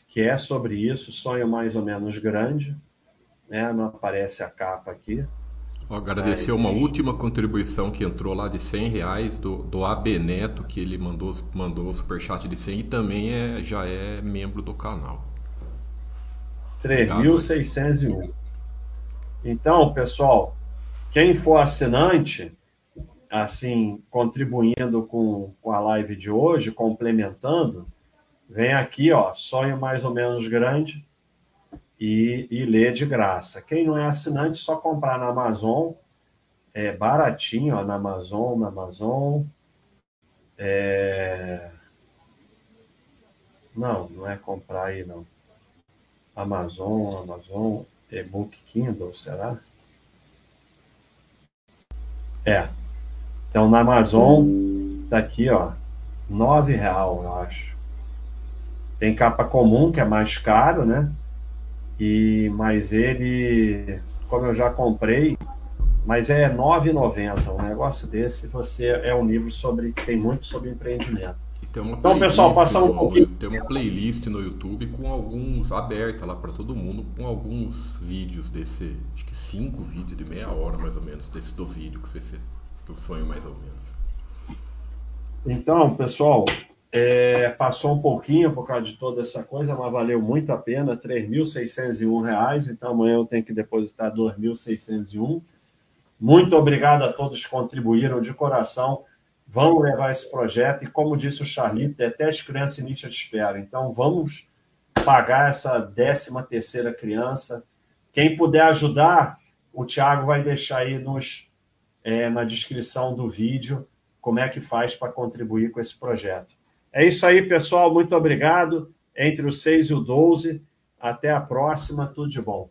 que é sobre isso, sonho mais ou menos grande, né? Não aparece a capa aqui. agradecer uma última contribuição que entrou lá de 100 reais do, do AB Neto, que ele mandou, mandou o superchat de 100 e também é, já é membro do canal. 3.601. Então, pessoal, quem for assinante, assim, contribuindo com, com a live de hoje, complementando, vem aqui, ó, sonho mais ou menos grande e, e lê de graça. Quem não é assinante, só comprar na Amazon, é baratinho, ó, na Amazon, na Amazon. É... Não, não é comprar aí, não. Amazon, Amazon, e-book Kindle, será? É. Então, na Amazon, tá aqui, ó, nove real, eu acho. Tem capa comum, que é mais caro, né? E, mas ele, como eu já comprei, mas é R$ 9,90. Um negócio desse, você é um livro sobre tem muito sobre empreendimento. Então, pessoal, passar um pouquinho. Tem uma playlist no YouTube com alguns aberta lá para todo mundo, com alguns vídeos desse, acho que cinco vídeos de meia hora mais ou menos desse do vídeo que você fez, do sonho mais ou menos. Então, pessoal, é, passou um pouquinho por causa de toda essa coisa, mas valeu muito a pena, R$ 3.601, então amanhã eu tenho que depositar R$ 2.601. Muito obrigado a todos que contribuíram de coração. Vamos levar esse projeto e, como disse o Charlito, até as crianças início de espera. Então, vamos pagar essa 13 terceira criança. Quem puder ajudar, o Tiago vai deixar aí nos, é, na descrição do vídeo como é que faz para contribuir com esse projeto. É isso aí, pessoal. Muito obrigado. Entre o 6 e o 12. Até a próxima. Tudo de bom.